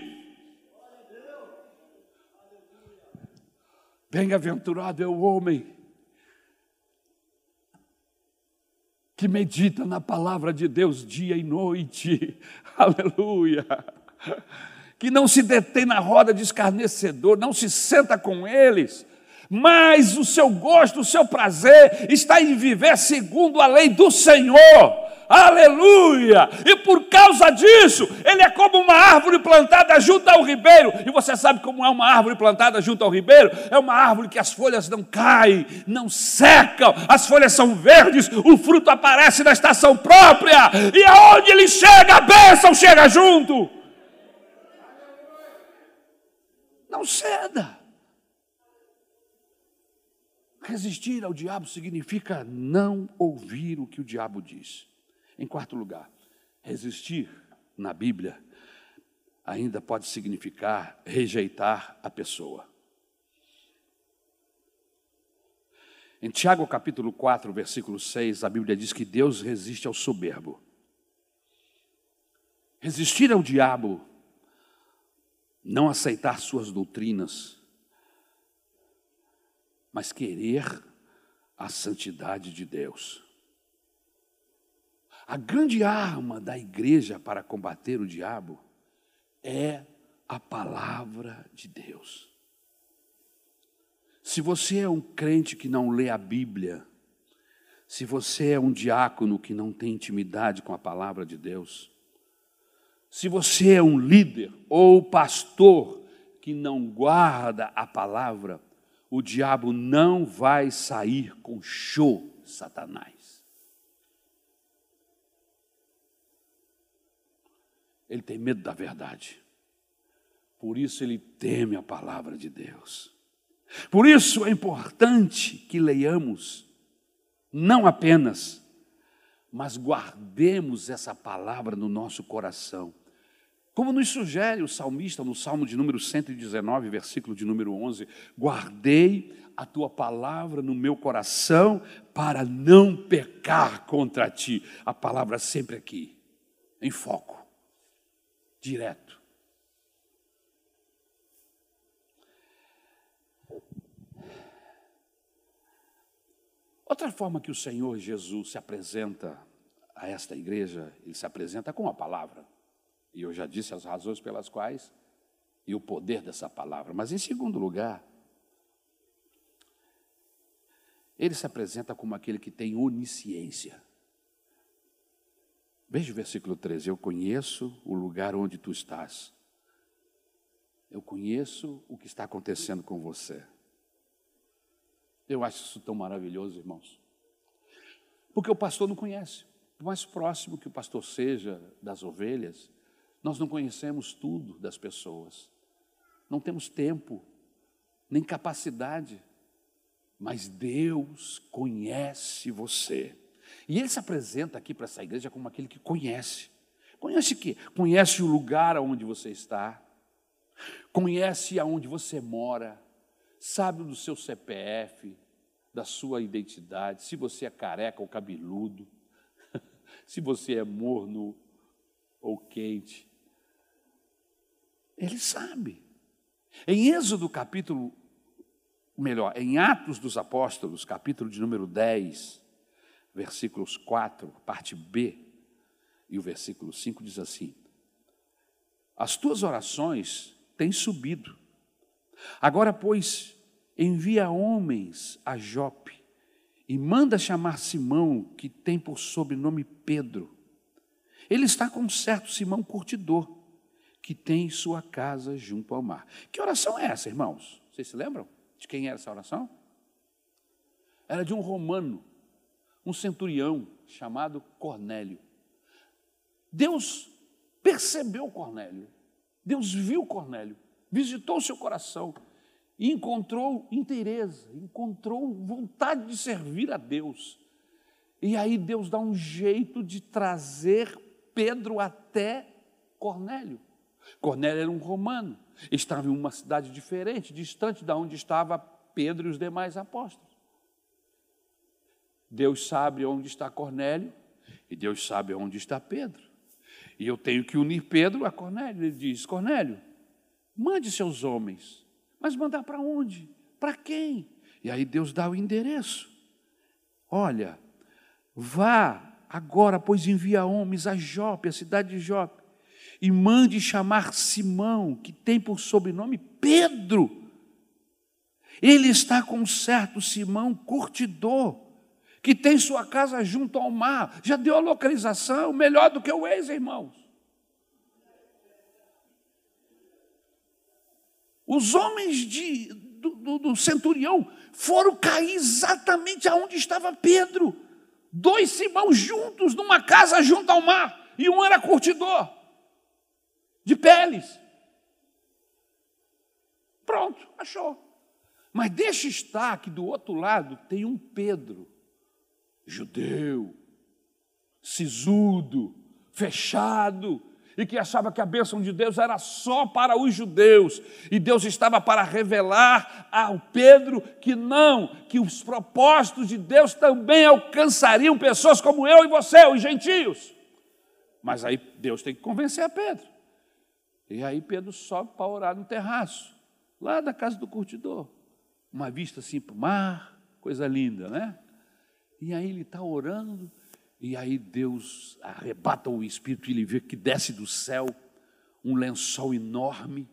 A: Bem-aventurado é o homem que medita na palavra de Deus dia e noite. Aleluia. Que não se detém na roda de escarnecedor, não se senta com eles, mas o seu gosto, o seu prazer está em viver segundo a lei do Senhor. Aleluia! E por causa disso, ele é como uma árvore plantada junto ao ribeiro. E você sabe como é uma árvore plantada junto ao ribeiro? É uma árvore que as folhas não caem, não secam, as folhas são verdes, o fruto aparece na estação própria. E aonde ele chega, bênção chega junto. Não ceda. Resistir ao diabo significa não ouvir o que o diabo diz. Em quarto lugar, resistir na Bíblia ainda pode significar rejeitar a pessoa. Em Tiago capítulo 4, versículo 6, a Bíblia diz que Deus resiste ao soberbo. Resistir ao diabo, não aceitar suas doutrinas, mas querer a santidade de Deus. A grande arma da igreja para combater o diabo é a palavra de Deus. Se você é um crente que não lê a Bíblia, se você é um diácono que não tem intimidade com a palavra de Deus, se você é um líder ou pastor que não guarda a palavra, o diabo não vai sair com show, Satanás. Ele tem medo da verdade. Por isso ele teme a palavra de Deus. Por isso é importante que leiamos, não apenas, mas guardemos essa palavra no nosso coração. Como nos sugere o salmista no Salmo de número 119, versículo de número 11: Guardei a tua palavra no meu coração para não pecar contra ti. A palavra sempre aqui, em foco direto. Outra forma que o Senhor Jesus se apresenta a esta igreja, ele se apresenta com a palavra. E eu já disse as razões pelas quais e o poder dessa palavra. Mas em segundo lugar, ele se apresenta como aquele que tem onisciência. Veja o versículo 13: Eu conheço o lugar onde tu estás. Eu conheço o que está acontecendo com você. Eu acho isso tão maravilhoso, irmãos. Porque o pastor não conhece. Por mais próximo que o pastor seja das ovelhas, nós não conhecemos tudo das pessoas. Não temos tempo, nem capacidade. Mas Deus conhece você. E ele se apresenta aqui para essa igreja como aquele que conhece. Conhece o quê? Conhece o lugar onde você está, conhece aonde você mora, sabe do seu CPF, da sua identidade, se você é careca ou cabeludo, se você é morno ou quente. Ele sabe. Em Êxodo capítulo, melhor, em Atos dos Apóstolos, capítulo de número 10, versículos 4, parte B, e o versículo 5 diz assim: As tuas orações têm subido. Agora, pois, envia homens a Jope e manda chamar Simão, que tem por sobrenome Pedro. Ele está com um certo Simão curtidor, que tem sua casa junto ao mar. Que oração é essa, irmãos? Vocês se lembram de quem era essa oração? Era de um romano, um centurião chamado Cornélio. Deus percebeu Cornélio, Deus viu Cornélio, visitou seu coração e encontrou inteireza, encontrou vontade de servir a Deus. E aí Deus dá um jeito de trazer Pedro até Cornélio. Cornélio era um romano, estava em uma cidade diferente, distante da onde estava Pedro e os demais apóstolos. Deus sabe onde está Cornélio e Deus sabe onde está Pedro. E eu tenho que unir Pedro a Cornélio. Ele diz: Cornélio, mande seus homens mas mandar para onde? Para quem? E aí Deus dá o endereço. Olha, vá agora, pois envia homens a Jope, a cidade de Jope, e mande chamar Simão, que tem por sobrenome Pedro. Ele está com um certo Simão curtidor, que tem sua casa junto ao mar. Já deu a localização, melhor do que o ex, irmãos. Os homens de, do, do, do centurião foram cair exatamente aonde estava Pedro. Dois irmãos juntos numa casa junto ao mar, e um era curtidor de peles. Pronto, achou. Mas deixa estar que do outro lado tem um Pedro, judeu, sisudo, fechado, e que achava que a bênção de Deus era só para os judeus, e Deus estava para revelar ao Pedro que não, que os propósitos de Deus também alcançariam pessoas como eu e você, os gentios. Mas aí Deus tem que convencer a Pedro. E aí Pedro sobe para orar no terraço, lá da casa do curtidor. Uma vista assim para o mar, coisa linda, né? E aí ele está orando, e aí Deus arrebata o espírito e ele vê que desce do céu um lençol enorme,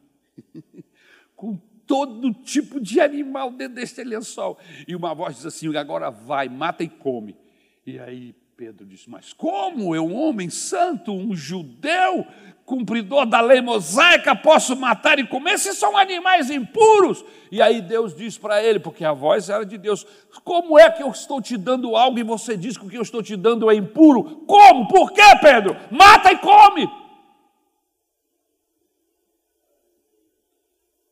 A: com todo tipo de animal dentro deste lençol. E uma voz diz assim: agora vai, mata e come. E aí Pedro diz: Mas como eu, um homem santo, um judeu, cumpridor da lei mosaica, posso matar e comer? Se são animais impuros. E aí Deus diz para ele, porque a voz era de Deus: Como é que eu estou te dando algo e você diz que o que eu estou te dando é impuro? Como? Por quê, Pedro? Mata e come.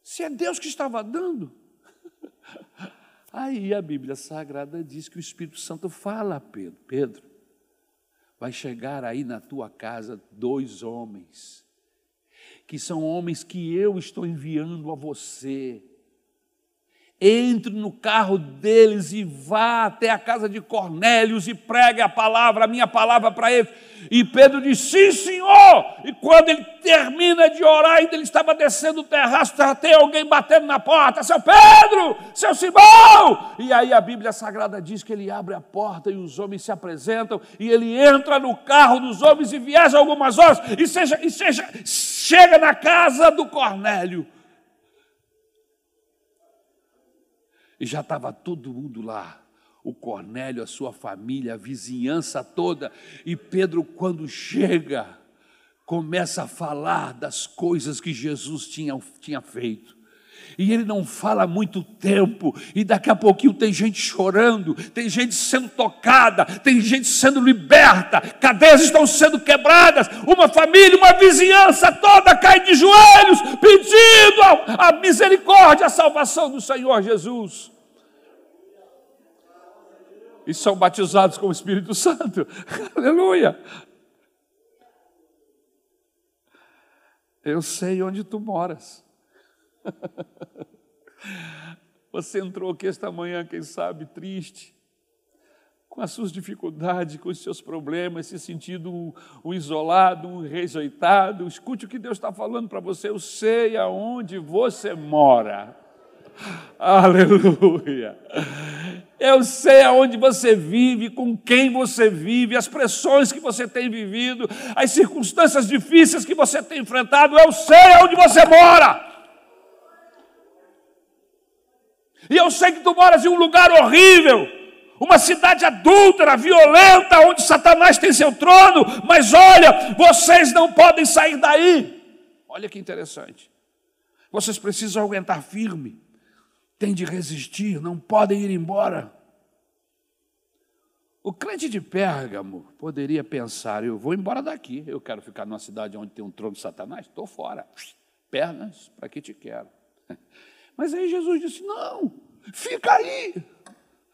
A: Se é Deus que estava dando. Aí a Bíblia Sagrada diz que o Espírito Santo fala a Pedro: Pedro, vai chegar aí na tua casa dois homens, que são homens que eu estou enviando a você. Entre no carro deles e vá até a casa de Cornélios e pregue a palavra, a minha palavra para eles. E Pedro disse: Sim, senhor. E quando ele termina de orar, ainda ele estava descendo o terraço, tem alguém batendo na porta: Seu Pedro, seu Simão. E aí a Bíblia Sagrada diz que ele abre a porta e os homens se apresentam, e ele entra no carro dos homens e viaja algumas horas, e, seja, e seja, chega na casa do Cornélio. E já estava todo mundo lá o Cornélio, a sua família, a vizinhança toda. E Pedro, quando chega, começa a falar das coisas que Jesus tinha, tinha feito. E ele não fala muito tempo, e daqui a pouquinho tem gente chorando, tem gente sendo tocada, tem gente sendo liberta, cadeias estão sendo quebradas, uma família, uma vizinhança toda cai de joelhos, pedindo a, a misericórdia, a salvação do Senhor Jesus e são batizados com o Espírito Santo. Aleluia! Eu sei onde tu moras. Você entrou aqui esta manhã, quem sabe, triste, com as suas dificuldades, com os seus problemas, se sentindo um, um isolado, um rejeitado, escute o que Deus está falando para você. Eu sei aonde você mora. Aleluia. Eu sei aonde você vive, com quem você vive, as pressões que você tem vivido, as circunstâncias difíceis que você tem enfrentado. Eu sei aonde você mora. E eu sei que tu moras em um lugar horrível, uma cidade adúltera, violenta, onde Satanás tem seu trono, mas olha, vocês não podem sair daí. Olha que interessante. Vocês precisam aguentar firme têm de resistir, não podem ir embora. O crente de Pérgamo poderia pensar: eu vou embora daqui, eu quero ficar numa cidade onde tem um trono de Satanás, estou fora. Pernas, para que te quero? Mas aí Jesus disse: não, fica aí,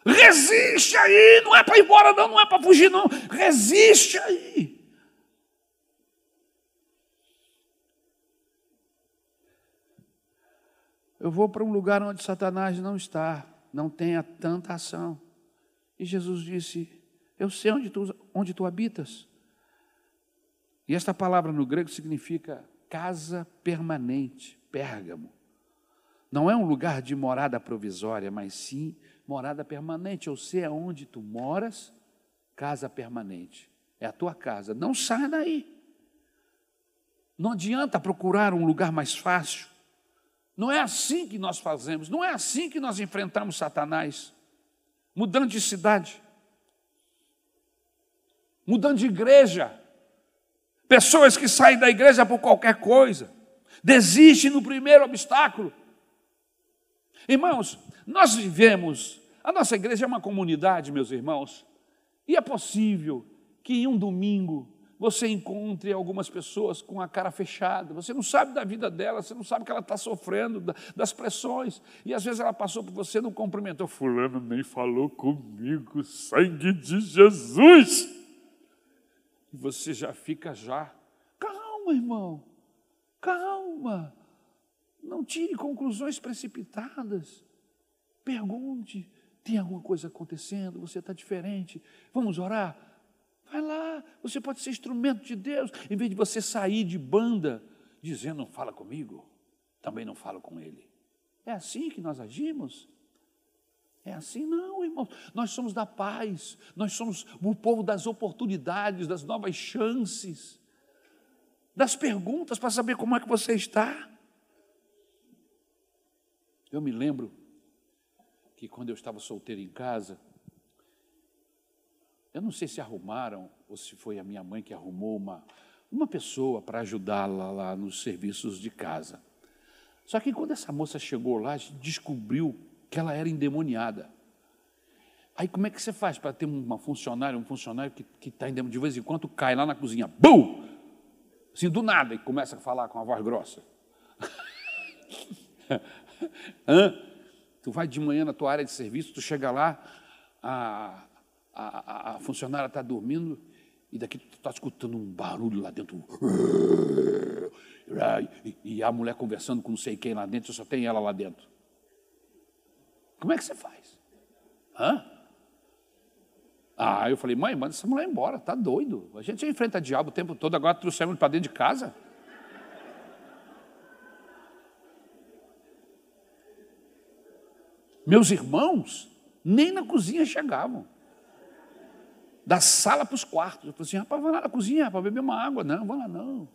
A: resiste aí, não é para ir embora, não, não é para fugir, não, resiste aí. Eu vou para um lugar onde Satanás não está, não tenha tanta ação. E Jesus disse: Eu sei onde tu, onde tu habitas. E esta palavra no grego significa casa permanente, Pérgamo. Não é um lugar de morada provisória, mas sim morada permanente. Eu sei aonde tu moras, casa permanente. É a tua casa. Não saia daí. Não adianta procurar um lugar mais fácil. Não é assim que nós fazemos, não é assim que nós enfrentamos Satanás. Mudando de cidade, mudando de igreja. Pessoas que saem da igreja por qualquer coisa, desistem no primeiro obstáculo. Irmãos, nós vivemos, a nossa igreja é uma comunidade, meus irmãos, e é possível que em um domingo você encontre algumas pessoas com a cara fechada, você não sabe da vida dela, você não sabe que ela está sofrendo das pressões, e às vezes ela passou por você, não cumprimentou, fulano nem falou comigo, sangue de Jesus, e você já fica já, calma irmão, calma, não tire conclusões precipitadas, pergunte, tem alguma coisa acontecendo, você está diferente, vamos orar? Vai lá, você pode ser instrumento de Deus, em vez de você sair de banda dizendo não fala comigo, também não falo com ele. É assim que nós agimos? É assim, não, irmão. Nós somos da paz, nós somos o povo das oportunidades, das novas chances, das perguntas para saber como é que você está. Eu me lembro que quando eu estava solteiro em casa, eu não sei se arrumaram ou se foi a minha mãe que arrumou uma, uma pessoa para ajudá-la lá nos serviços de casa. Só que quando essa moça chegou lá, descobriu que ela era endemoniada. Aí como é que você faz para ter uma funcionária, um funcionário que está endemoniado, de vez em quando cai lá na cozinha, bum! Assim, do nada, e começa a falar com a voz grossa. Hã? Tu vai de manhã na tua área de serviço, tu chega lá, a, a, a, funcionária está dormindo e daqui tu está escutando um barulho lá dentro. E, a mulher conversando com não sei quem lá dentro, só tem ela lá dentro. Como é que você faz? Hã? Ah, eu falei, mãe, manda essa mulher embora, tá doido. A gente enfrenta diabo o tempo todo, agora trouxemos para dentro de casa. Meus irmãos nem na cozinha chegavam da sala para os quartos. Eu falei assim, rapaz, vai lá na cozinha para beber uma água. Não, vai lá não.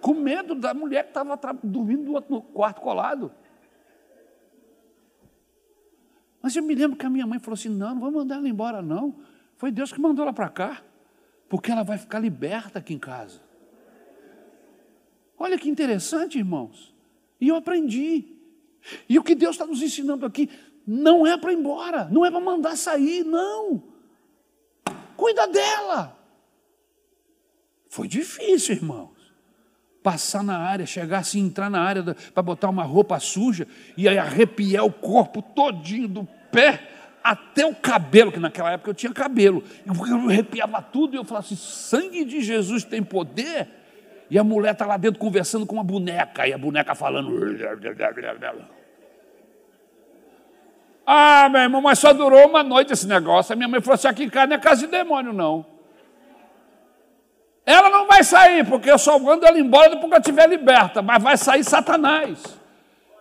A: Com medo da mulher que estava dormindo no quarto colado. Mas eu me lembro que a minha mãe falou assim: não, não vamos mandar ela embora, não. Foi Deus que mandou ela para cá, porque ela vai ficar liberta aqui em casa. Olha que interessante, irmãos. E eu aprendi. E o que Deus está nos ensinando aqui não é para ir embora, não é para mandar sair, não. Cuida dela. Foi difícil, irmãos. Passar na área, chegar assim, entrar na área para botar uma roupa suja e aí arrepiar o corpo todinho do pé até o cabelo, que naquela época eu tinha cabelo. Eu arrepiava tudo e eu falava assim: sangue de Jesus tem poder. E a mulher está lá dentro conversando com uma boneca, e a boneca falando. Ah, meu irmão, mas só durou uma noite esse negócio. A minha mãe falou assim: aqui em casa não é casa de demônio, não. Ela não vai sair, porque eu só mando ela embora depois que ela estiver liberta, mas vai sair Satanás.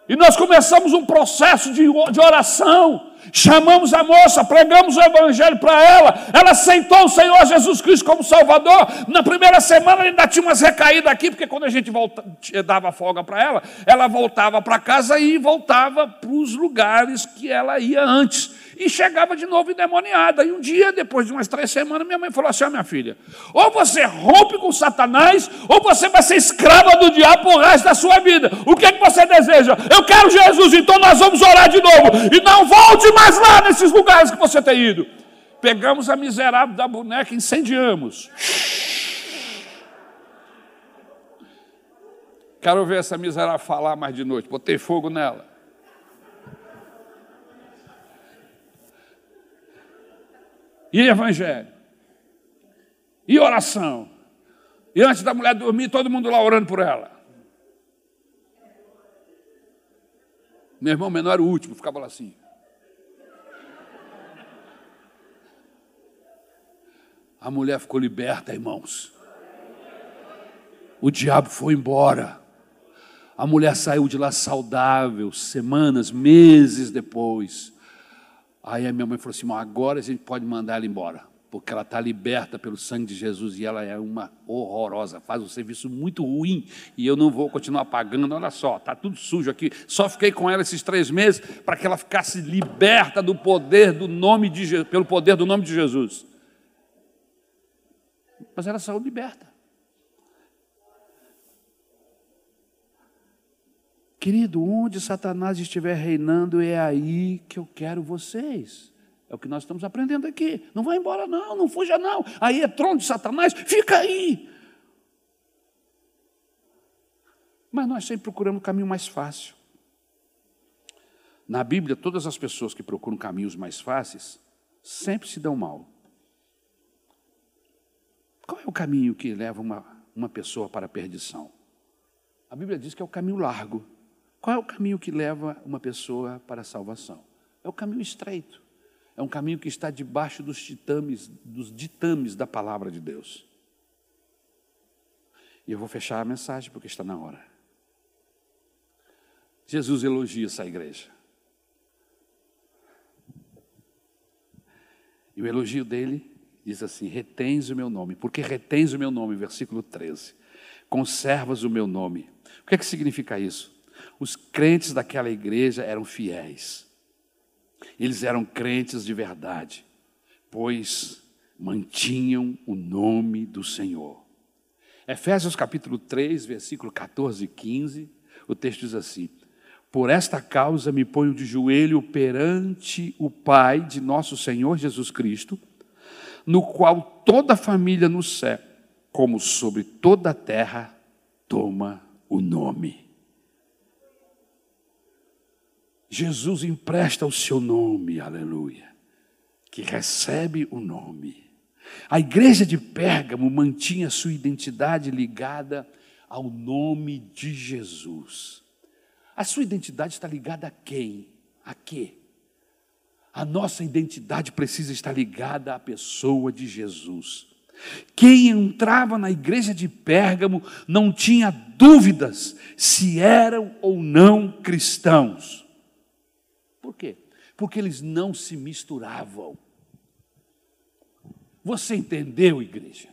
A: E nós começamos um processo de, de oração. Chamamos a moça, pregamos o evangelho para ela. Ela aceitou o Senhor Jesus Cristo como Salvador. Na primeira semana ainda tinha umas recaídas aqui, porque quando a gente volta, dava folga para ela, ela voltava para casa e voltava para os lugares que ela ia antes e chegava de novo endemoniada. E um dia, depois de umas três semanas, minha mãe falou assim: oh, minha filha, ou você rompe com Satanás, ou você vai ser escrava do diabo por resto da sua vida. O que é que você deseja? Eu quero Jesus, então nós vamos orar de novo. E não volte mais lá nesses lugares que você tem ido. Pegamos a miserável da boneca e incendiamos. Quero ver essa miserável falar mais de noite. Botei fogo nela. E evangelho, e oração. E antes da mulher dormir, todo mundo lá orando por ela. Meu irmão menor era o último, ficava lá assim. A mulher ficou liberta, irmãos. O diabo foi embora. A mulher saiu de lá saudável, semanas, meses depois. Aí a minha mãe falou assim: agora a gente pode mandar ela embora, porque ela está liberta pelo sangue de Jesus e ela é uma horrorosa, faz um serviço muito ruim e eu não vou continuar pagando. Olha só, está tudo sujo aqui. Só fiquei com ela esses três meses para que ela ficasse liberta do poder do nome de pelo poder do nome de Jesus. Mas ela saiu liberta. Querido, onde Satanás estiver reinando, é aí que eu quero vocês. É o que nós estamos aprendendo aqui. Não vai embora, não, não fuja, não. Aí é trono de Satanás, fica aí. Mas nós sempre procuramos o caminho mais fácil. Na Bíblia, todas as pessoas que procuram caminhos mais fáceis sempre se dão mal. Qual é o caminho que leva uma, uma pessoa para a perdição? A Bíblia diz que é o caminho largo. Qual é o caminho que leva uma pessoa para a salvação? É o caminho estreito. É um caminho que está debaixo dos ditames, dos ditames da palavra de Deus. E eu vou fechar a mensagem porque está na hora. Jesus elogia essa igreja. E o elogio dele diz assim: retens o meu nome. Porque retens o meu nome, versículo 13. Conservas o meu nome. O que é que significa isso? Os crentes daquela igreja eram fiéis. Eles eram crentes de verdade, pois mantinham o nome do Senhor. Efésios capítulo 3, versículo 14 e 15, o texto diz assim: Por esta causa me ponho de joelho perante o Pai de nosso Senhor Jesus Cristo, no qual toda a família no céu, como sobre toda a terra, toma o nome. Jesus empresta o seu nome, aleluia, que recebe o nome. A igreja de Pérgamo mantinha sua identidade ligada ao nome de Jesus. A sua identidade está ligada a quem? A quê? A nossa identidade precisa estar ligada à pessoa de Jesus. Quem entrava na igreja de Pérgamo não tinha dúvidas se eram ou não cristãos. Por quê? Porque eles não se misturavam. Você entendeu, igreja?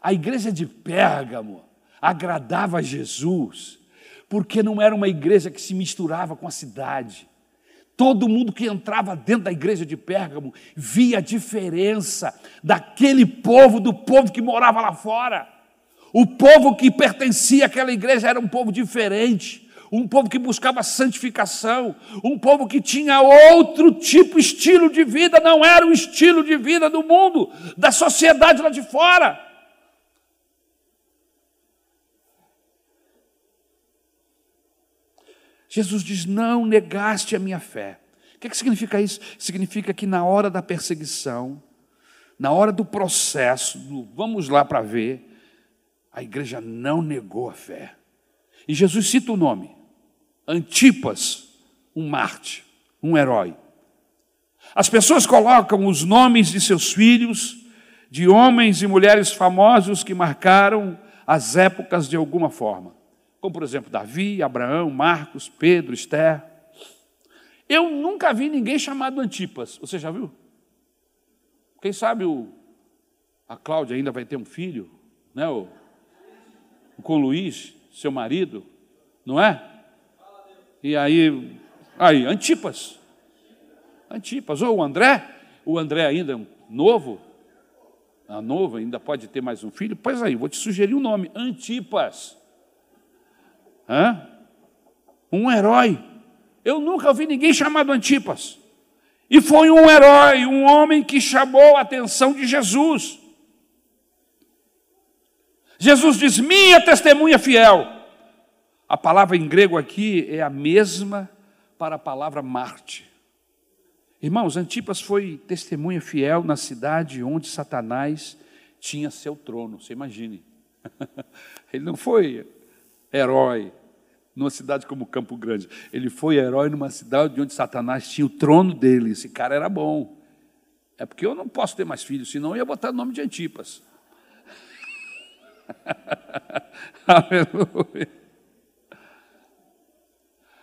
A: A igreja de Pérgamo agradava a Jesus, porque não era uma igreja que se misturava com a cidade. Todo mundo que entrava dentro da igreja de Pérgamo via a diferença daquele povo, do povo que morava lá fora. O povo que pertencia àquela igreja era um povo diferente um povo que buscava santificação, um povo que tinha outro tipo, estilo de vida, não era o estilo de vida do mundo, da sociedade lá de fora. Jesus diz: Não negaste a minha fé. O que, que significa isso? Significa que na hora da perseguição, na hora do processo, do vamos lá para ver, a igreja não negou a fé. E Jesus cita o nome. Antipas, um Marte. um herói. As pessoas colocam os nomes de seus filhos, de homens e mulheres famosos que marcaram as épocas de alguma forma, como por exemplo Davi, Abraão, Marcos, Pedro, Esther. Eu nunca vi ninguém chamado Antipas. Você já viu? Quem sabe o, a Cláudia ainda vai ter um filho, né? O, com o Luiz, seu marido, não é? E aí, aí, Antipas. Antipas. Ou o André, o André ainda é novo, a novo, ainda pode ter mais um filho. Pois aí, vou te sugerir um nome: Antipas. Hã? Um herói. Eu nunca ouvi ninguém chamado Antipas. E foi um herói, um homem que chamou a atenção de Jesus. Jesus diz: Minha testemunha fiel. A palavra em grego aqui é a mesma para a palavra Marte. Irmãos, Antipas foi testemunha fiel na cidade onde Satanás tinha seu trono. Você imagine. Ele não foi herói numa cidade como Campo Grande. Ele foi herói numa cidade onde Satanás tinha o trono dele. Esse cara era bom. É porque eu não posso ter mais filhos, senão eu ia botar o nome de Antipas. Aleluia.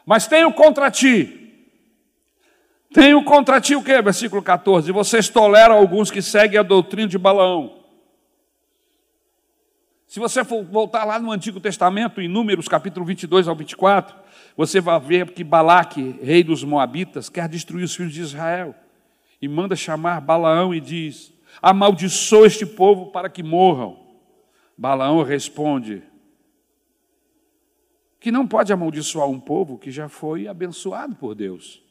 A: Mas tenho contra ti tenho contra ti o que? Versículo 14. Vocês toleram alguns que seguem a doutrina de Balaão. Se você for voltar lá no Antigo Testamento, em Números capítulo 22 ao 24, você vai ver que Balaque, rei dos Moabitas, quer destruir os filhos de Israel. E manda chamar Balaão e diz: Amaldiçoa este povo para que morram. Balaão responde: Que não pode amaldiçoar um povo que já foi abençoado por Deus.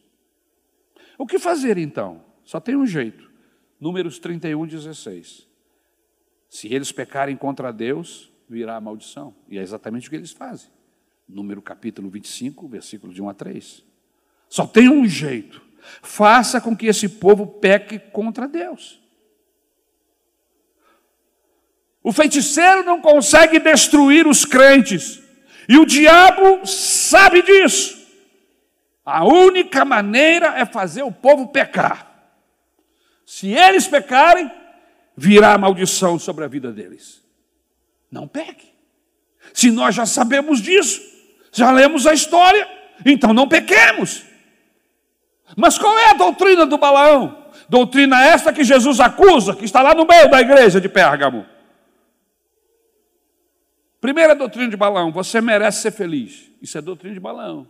A: O que fazer então? Só tem um jeito. Números 31, 16. Se eles pecarem contra Deus, virá a maldição. E é exatamente o que eles fazem. Número capítulo 25, versículo de 1 a 3. Só tem um jeito. Faça com que esse povo peque contra Deus. O feiticeiro não consegue destruir os crentes. E o diabo sabe disso. A única maneira é fazer o povo pecar. Se eles pecarem, virá maldição sobre a vida deles. Não peque. Se nós já sabemos disso, já lemos a história, então não pequemos. Mas qual é a doutrina do Balaão? Doutrina esta que Jesus acusa, que está lá no meio da igreja de Pérgamo. Primeira doutrina de Balaão: você merece ser feliz. Isso é doutrina de Balaão.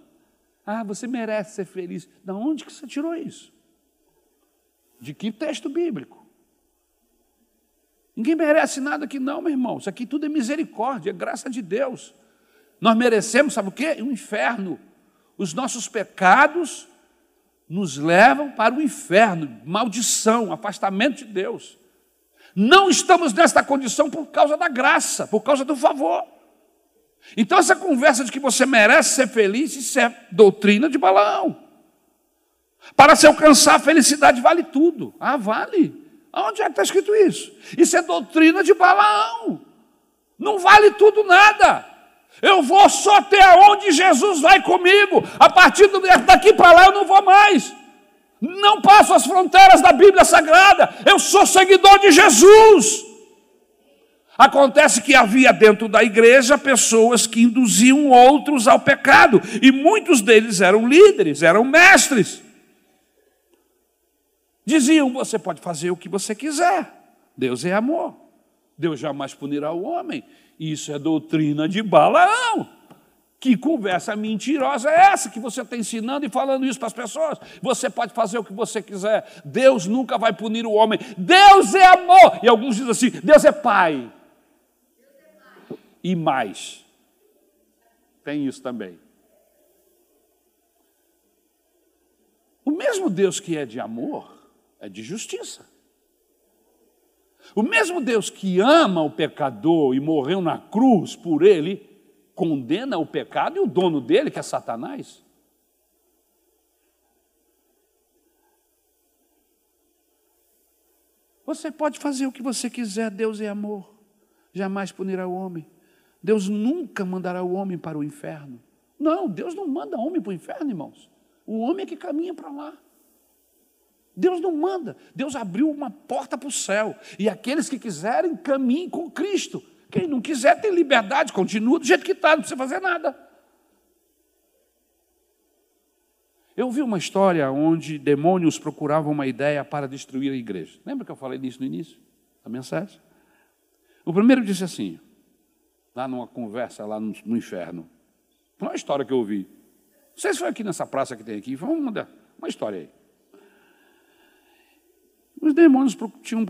A: Ah, você merece ser feliz. Da onde que você tirou isso? De que texto bíblico? Ninguém merece nada aqui, não, meu irmão. Isso aqui tudo é misericórdia, é graça de Deus. Nós merecemos, sabe o quê? O inferno. Os nossos pecados nos levam para o inferno, maldição, afastamento de Deus. Não estamos nesta condição por causa da graça, por causa do favor. Então, essa conversa de que você merece ser feliz, isso é doutrina de Balaão. Para se alcançar a felicidade, vale tudo. Ah, vale. Onde é que está escrito isso? Isso é doutrina de Balaão. Não vale tudo nada. Eu vou só até onde Jesus vai comigo. A partir daqui para lá eu não vou mais. Não passo as fronteiras da Bíblia Sagrada. Eu sou seguidor de Jesus. Acontece que havia dentro da igreja pessoas que induziam outros ao pecado, e muitos deles eram líderes, eram mestres. Diziam: você pode fazer o que você quiser, Deus é amor, Deus jamais punirá o homem. Isso é doutrina de Balaão. Que conversa mentirosa é essa que você está ensinando e falando isso para as pessoas? Você pode fazer o que você quiser, Deus nunca vai punir o homem. Deus é amor. E alguns dizem assim: Deus é pai e mais. Tem isso também. O mesmo Deus que é de amor é de justiça. O mesmo Deus que ama o pecador e morreu na cruz por ele, condena o pecado e o dono dele, que é Satanás. Você pode fazer o que você quiser, Deus é amor, jamais punirá o homem. Deus nunca mandará o homem para o inferno. Não, Deus não manda homem para o inferno, irmãos. O homem é que caminha para lá. Deus não manda, Deus abriu uma porta para o céu. E aqueles que quiserem, caminhem com Cristo. Quem não quiser, tem liberdade, continua do jeito que está, não precisa fazer nada. Eu vi uma história onde demônios procuravam uma ideia para destruir a igreja. Lembra que eu falei disso no início da mensagem? O primeiro disse assim, lá numa conversa lá no, no inferno. Uma história que eu ouvi. Não sei se foi aqui nessa praça que tem aqui, foi uma, uma história aí. Os demônios tinham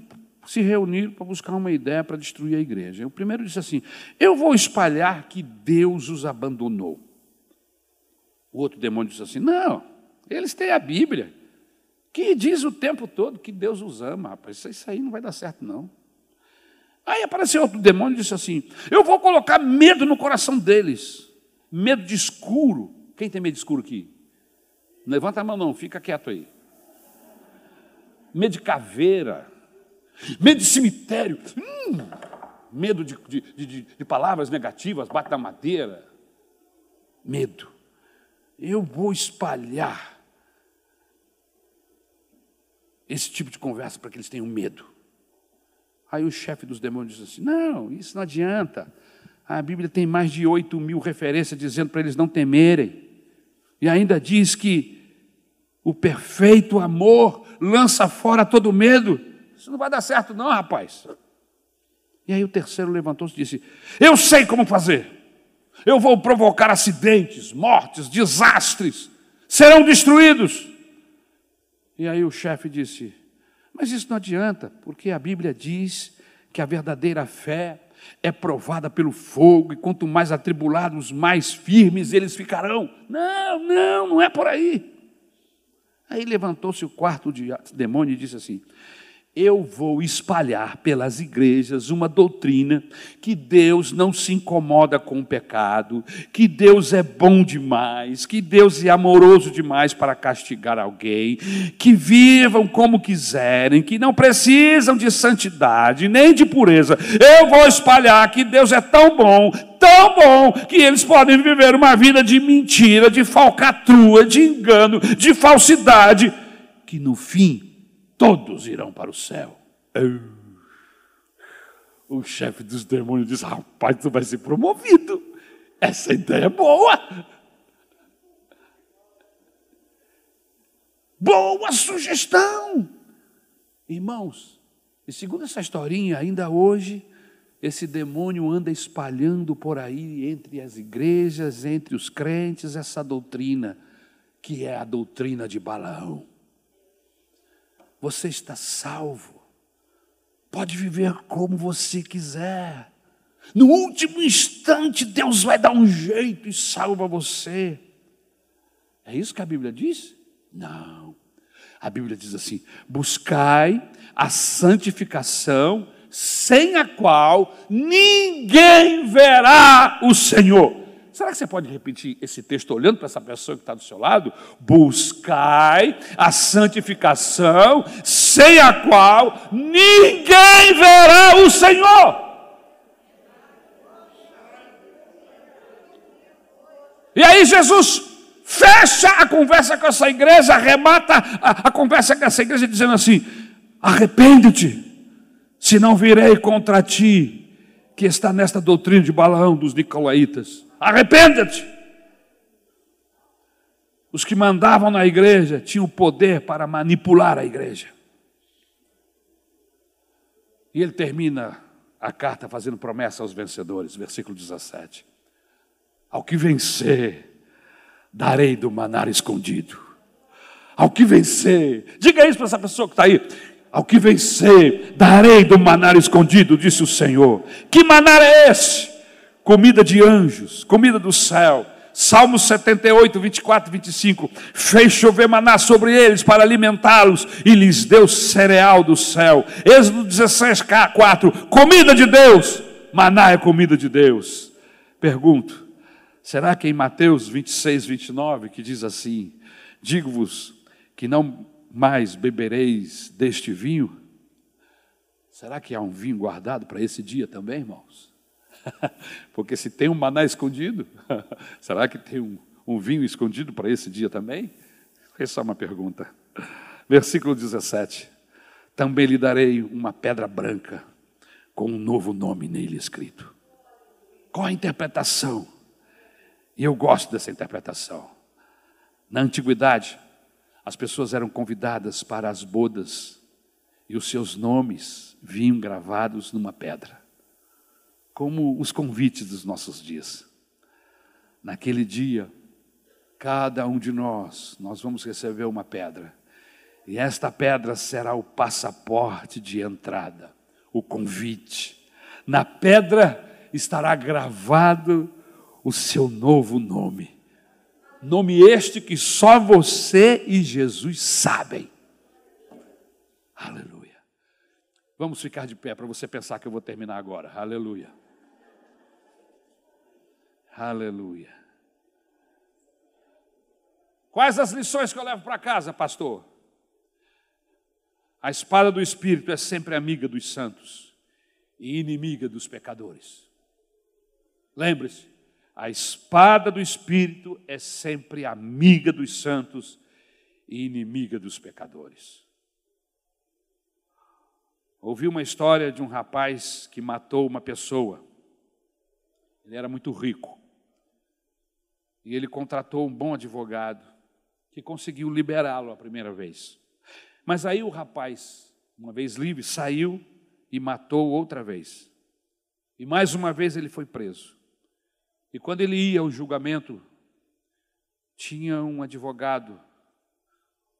A: se reunido para buscar uma ideia para destruir a igreja. O primeiro disse assim: Eu vou espalhar que Deus os abandonou. O outro demônio disse assim: Não, eles têm a Bíblia, que diz o tempo todo que Deus os ama, rapaz. Isso aí não vai dar certo, não. Aí apareceu outro demônio e disse assim: Eu vou colocar medo no coração deles, medo de escuro. Quem tem medo de escuro aqui? Levanta a mão, não, fica quieto aí medo de caveira, medo de cemitério, hum, medo de, de, de, de palavras negativas, bate na madeira. Medo. Eu vou espalhar esse tipo de conversa para que eles tenham medo. Aí o chefe dos demônios diz assim: Não, isso não adianta. A Bíblia tem mais de 8 mil referências dizendo para eles não temerem. E ainda diz que o perfeito amor lança fora todo medo. Isso não vai dar certo, não, rapaz. E aí o terceiro levantou-se e disse: Eu sei como fazer. Eu vou provocar acidentes, mortes, desastres, serão destruídos. E aí o chefe disse: Mas isso não adianta, porque a Bíblia diz que a verdadeira fé é provada pelo fogo, e quanto mais atribulados, mais firmes eles ficarão. Não, não, não é por aí. Aí levantou-se o quarto demônio e disse assim: eu vou espalhar pelas igrejas uma doutrina que Deus não se incomoda com o pecado, que Deus é bom demais, que Deus é amoroso demais para castigar alguém, que vivam como quiserem, que não precisam de santidade nem de pureza. Eu vou espalhar que Deus é tão bom, tão bom, que eles podem viver uma vida de mentira, de falcatrua, de engano, de falsidade, que no fim todos irão para o céu. O chefe dos demônios diz: Rapaz, tu vai ser promovido. Essa ideia é boa. Boa sugestão. Irmãos, e segundo essa historinha, ainda hoje, esse demônio anda espalhando por aí entre as igrejas, entre os crentes, essa doutrina, que é a doutrina de Balaão você está salvo. Pode viver como você quiser. No último instante, Deus vai dar um jeito e salva você. É isso que a Bíblia diz? Não. A Bíblia diz assim: buscai a santificação, sem a qual ninguém verá o Senhor. Será que você pode repetir esse texto olhando para essa pessoa que está do seu lado? Buscai a santificação, sem a qual ninguém verá o Senhor. E aí Jesus fecha a conversa com essa igreja, arremata a, a conversa com essa igreja, dizendo assim: arrepende-te, senão virei contra ti, que está nesta doutrina de Balaão dos Nicolaítas. Arrependa-te. Os que mandavam na igreja tinham poder para manipular a igreja. E ele termina a carta fazendo promessa aos vencedores, versículo 17: Ao que vencer, darei do manar escondido. Ao que vencer, diga isso para essa pessoa que está aí. Ao que vencer, darei do manar escondido, disse o Senhor. Que manar é esse? Comida de anjos, comida do céu. Salmos 78, 24 e 25. Fez chover maná sobre eles para alimentá-los e lhes deu cereal do céu. Êxodo 16, 4. Comida de Deus. Maná é comida de Deus. Pergunto: será que em Mateus 26, 29, que diz assim: Digo-vos que não mais bebereis deste vinho? Será que há um vinho guardado para esse dia também, irmãos? Porque se tem um maná escondido, será que tem um, um vinho escondido para esse dia também? Essa é uma pergunta. Versículo 17: Também lhe darei uma pedra branca, com um novo nome nele escrito. Qual a interpretação? E eu gosto dessa interpretação. Na antiguidade, as pessoas eram convidadas para as bodas e os seus nomes vinham gravados numa pedra, como os convites dos nossos dias. Naquele dia, cada um de nós, nós vamos receber uma pedra, e esta pedra será o passaporte de entrada, o convite. Na pedra estará gravado o seu novo nome. Nome este que só você e Jesus sabem. Aleluia. Vamos ficar de pé para você pensar que eu vou terminar agora. Aleluia. Aleluia. Quais as lições que eu levo para casa, pastor? A espada do Espírito é sempre amiga dos santos e inimiga dos pecadores. Lembre-se, a espada do Espírito é sempre amiga dos santos e inimiga dos pecadores. Ouvi uma história de um rapaz que matou uma pessoa. Ele era muito rico. E ele contratou um bom advogado que conseguiu liberá-lo a primeira vez. Mas aí o rapaz, uma vez livre, saiu e matou outra vez. E mais uma vez ele foi preso. E quando ele ia ao julgamento, tinha um advogado,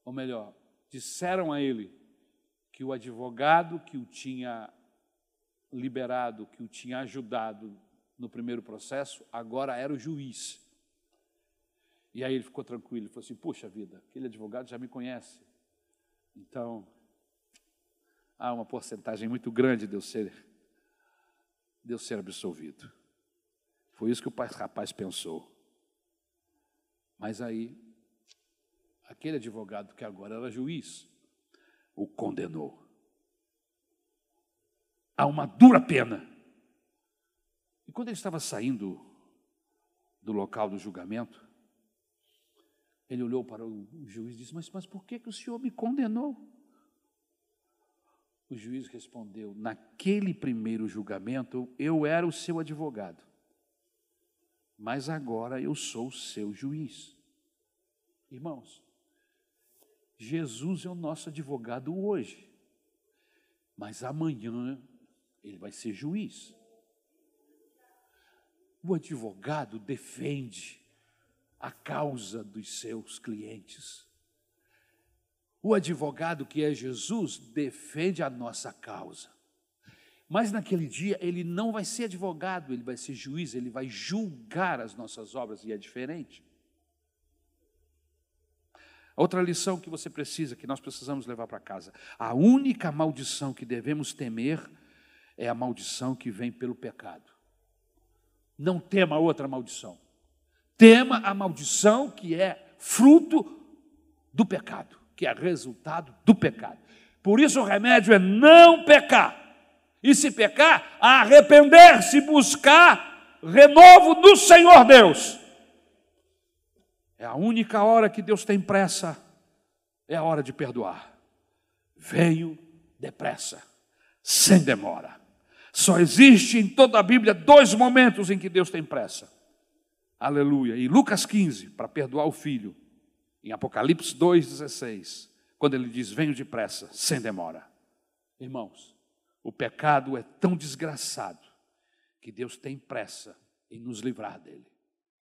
A: ou melhor, disseram a ele que o advogado que o tinha liberado, que o tinha ajudado no primeiro processo, agora era o juiz. E aí ele ficou tranquilo, ele falou assim: Puxa vida, aquele advogado já me conhece. Então, há uma porcentagem muito grande de eu ser, de eu ser absolvido. Foi isso que o rapaz pensou. Mas aí, aquele advogado que agora era juiz, o condenou a uma dura pena. E quando ele estava saindo do local do julgamento, ele olhou para o juiz e disse: Mas, mas por que, que o senhor me condenou? O juiz respondeu: Naquele primeiro julgamento, eu era o seu advogado, mas agora eu sou o seu juiz. Irmãos, Jesus é o nosso advogado hoje, mas amanhã ele vai ser juiz. O advogado defende a causa dos seus clientes. O advogado que é Jesus defende a nossa causa. Mas naquele dia ele não vai ser advogado, ele vai ser juiz, ele vai julgar as nossas obras e é diferente. Outra lição que você precisa, que nós precisamos levar para casa: a única maldição que devemos temer é a maldição que vem pelo pecado. Não tema outra maldição. Tema a maldição que é fruto do pecado, que é resultado do pecado. Por isso o remédio é não pecar. E se pecar, arrepender-se, buscar renovo do Senhor Deus. É a única hora que Deus tem pressa, é a hora de perdoar. Venho depressa, sem demora. Só existe em toda a Bíblia dois momentos em que Deus tem pressa Aleluia. E Lucas 15, para perdoar o filho. Em Apocalipse 2,16, quando ele diz: Venho depressa, sem demora. Irmãos, o pecado é tão desgraçado que Deus tem pressa em nos livrar dele.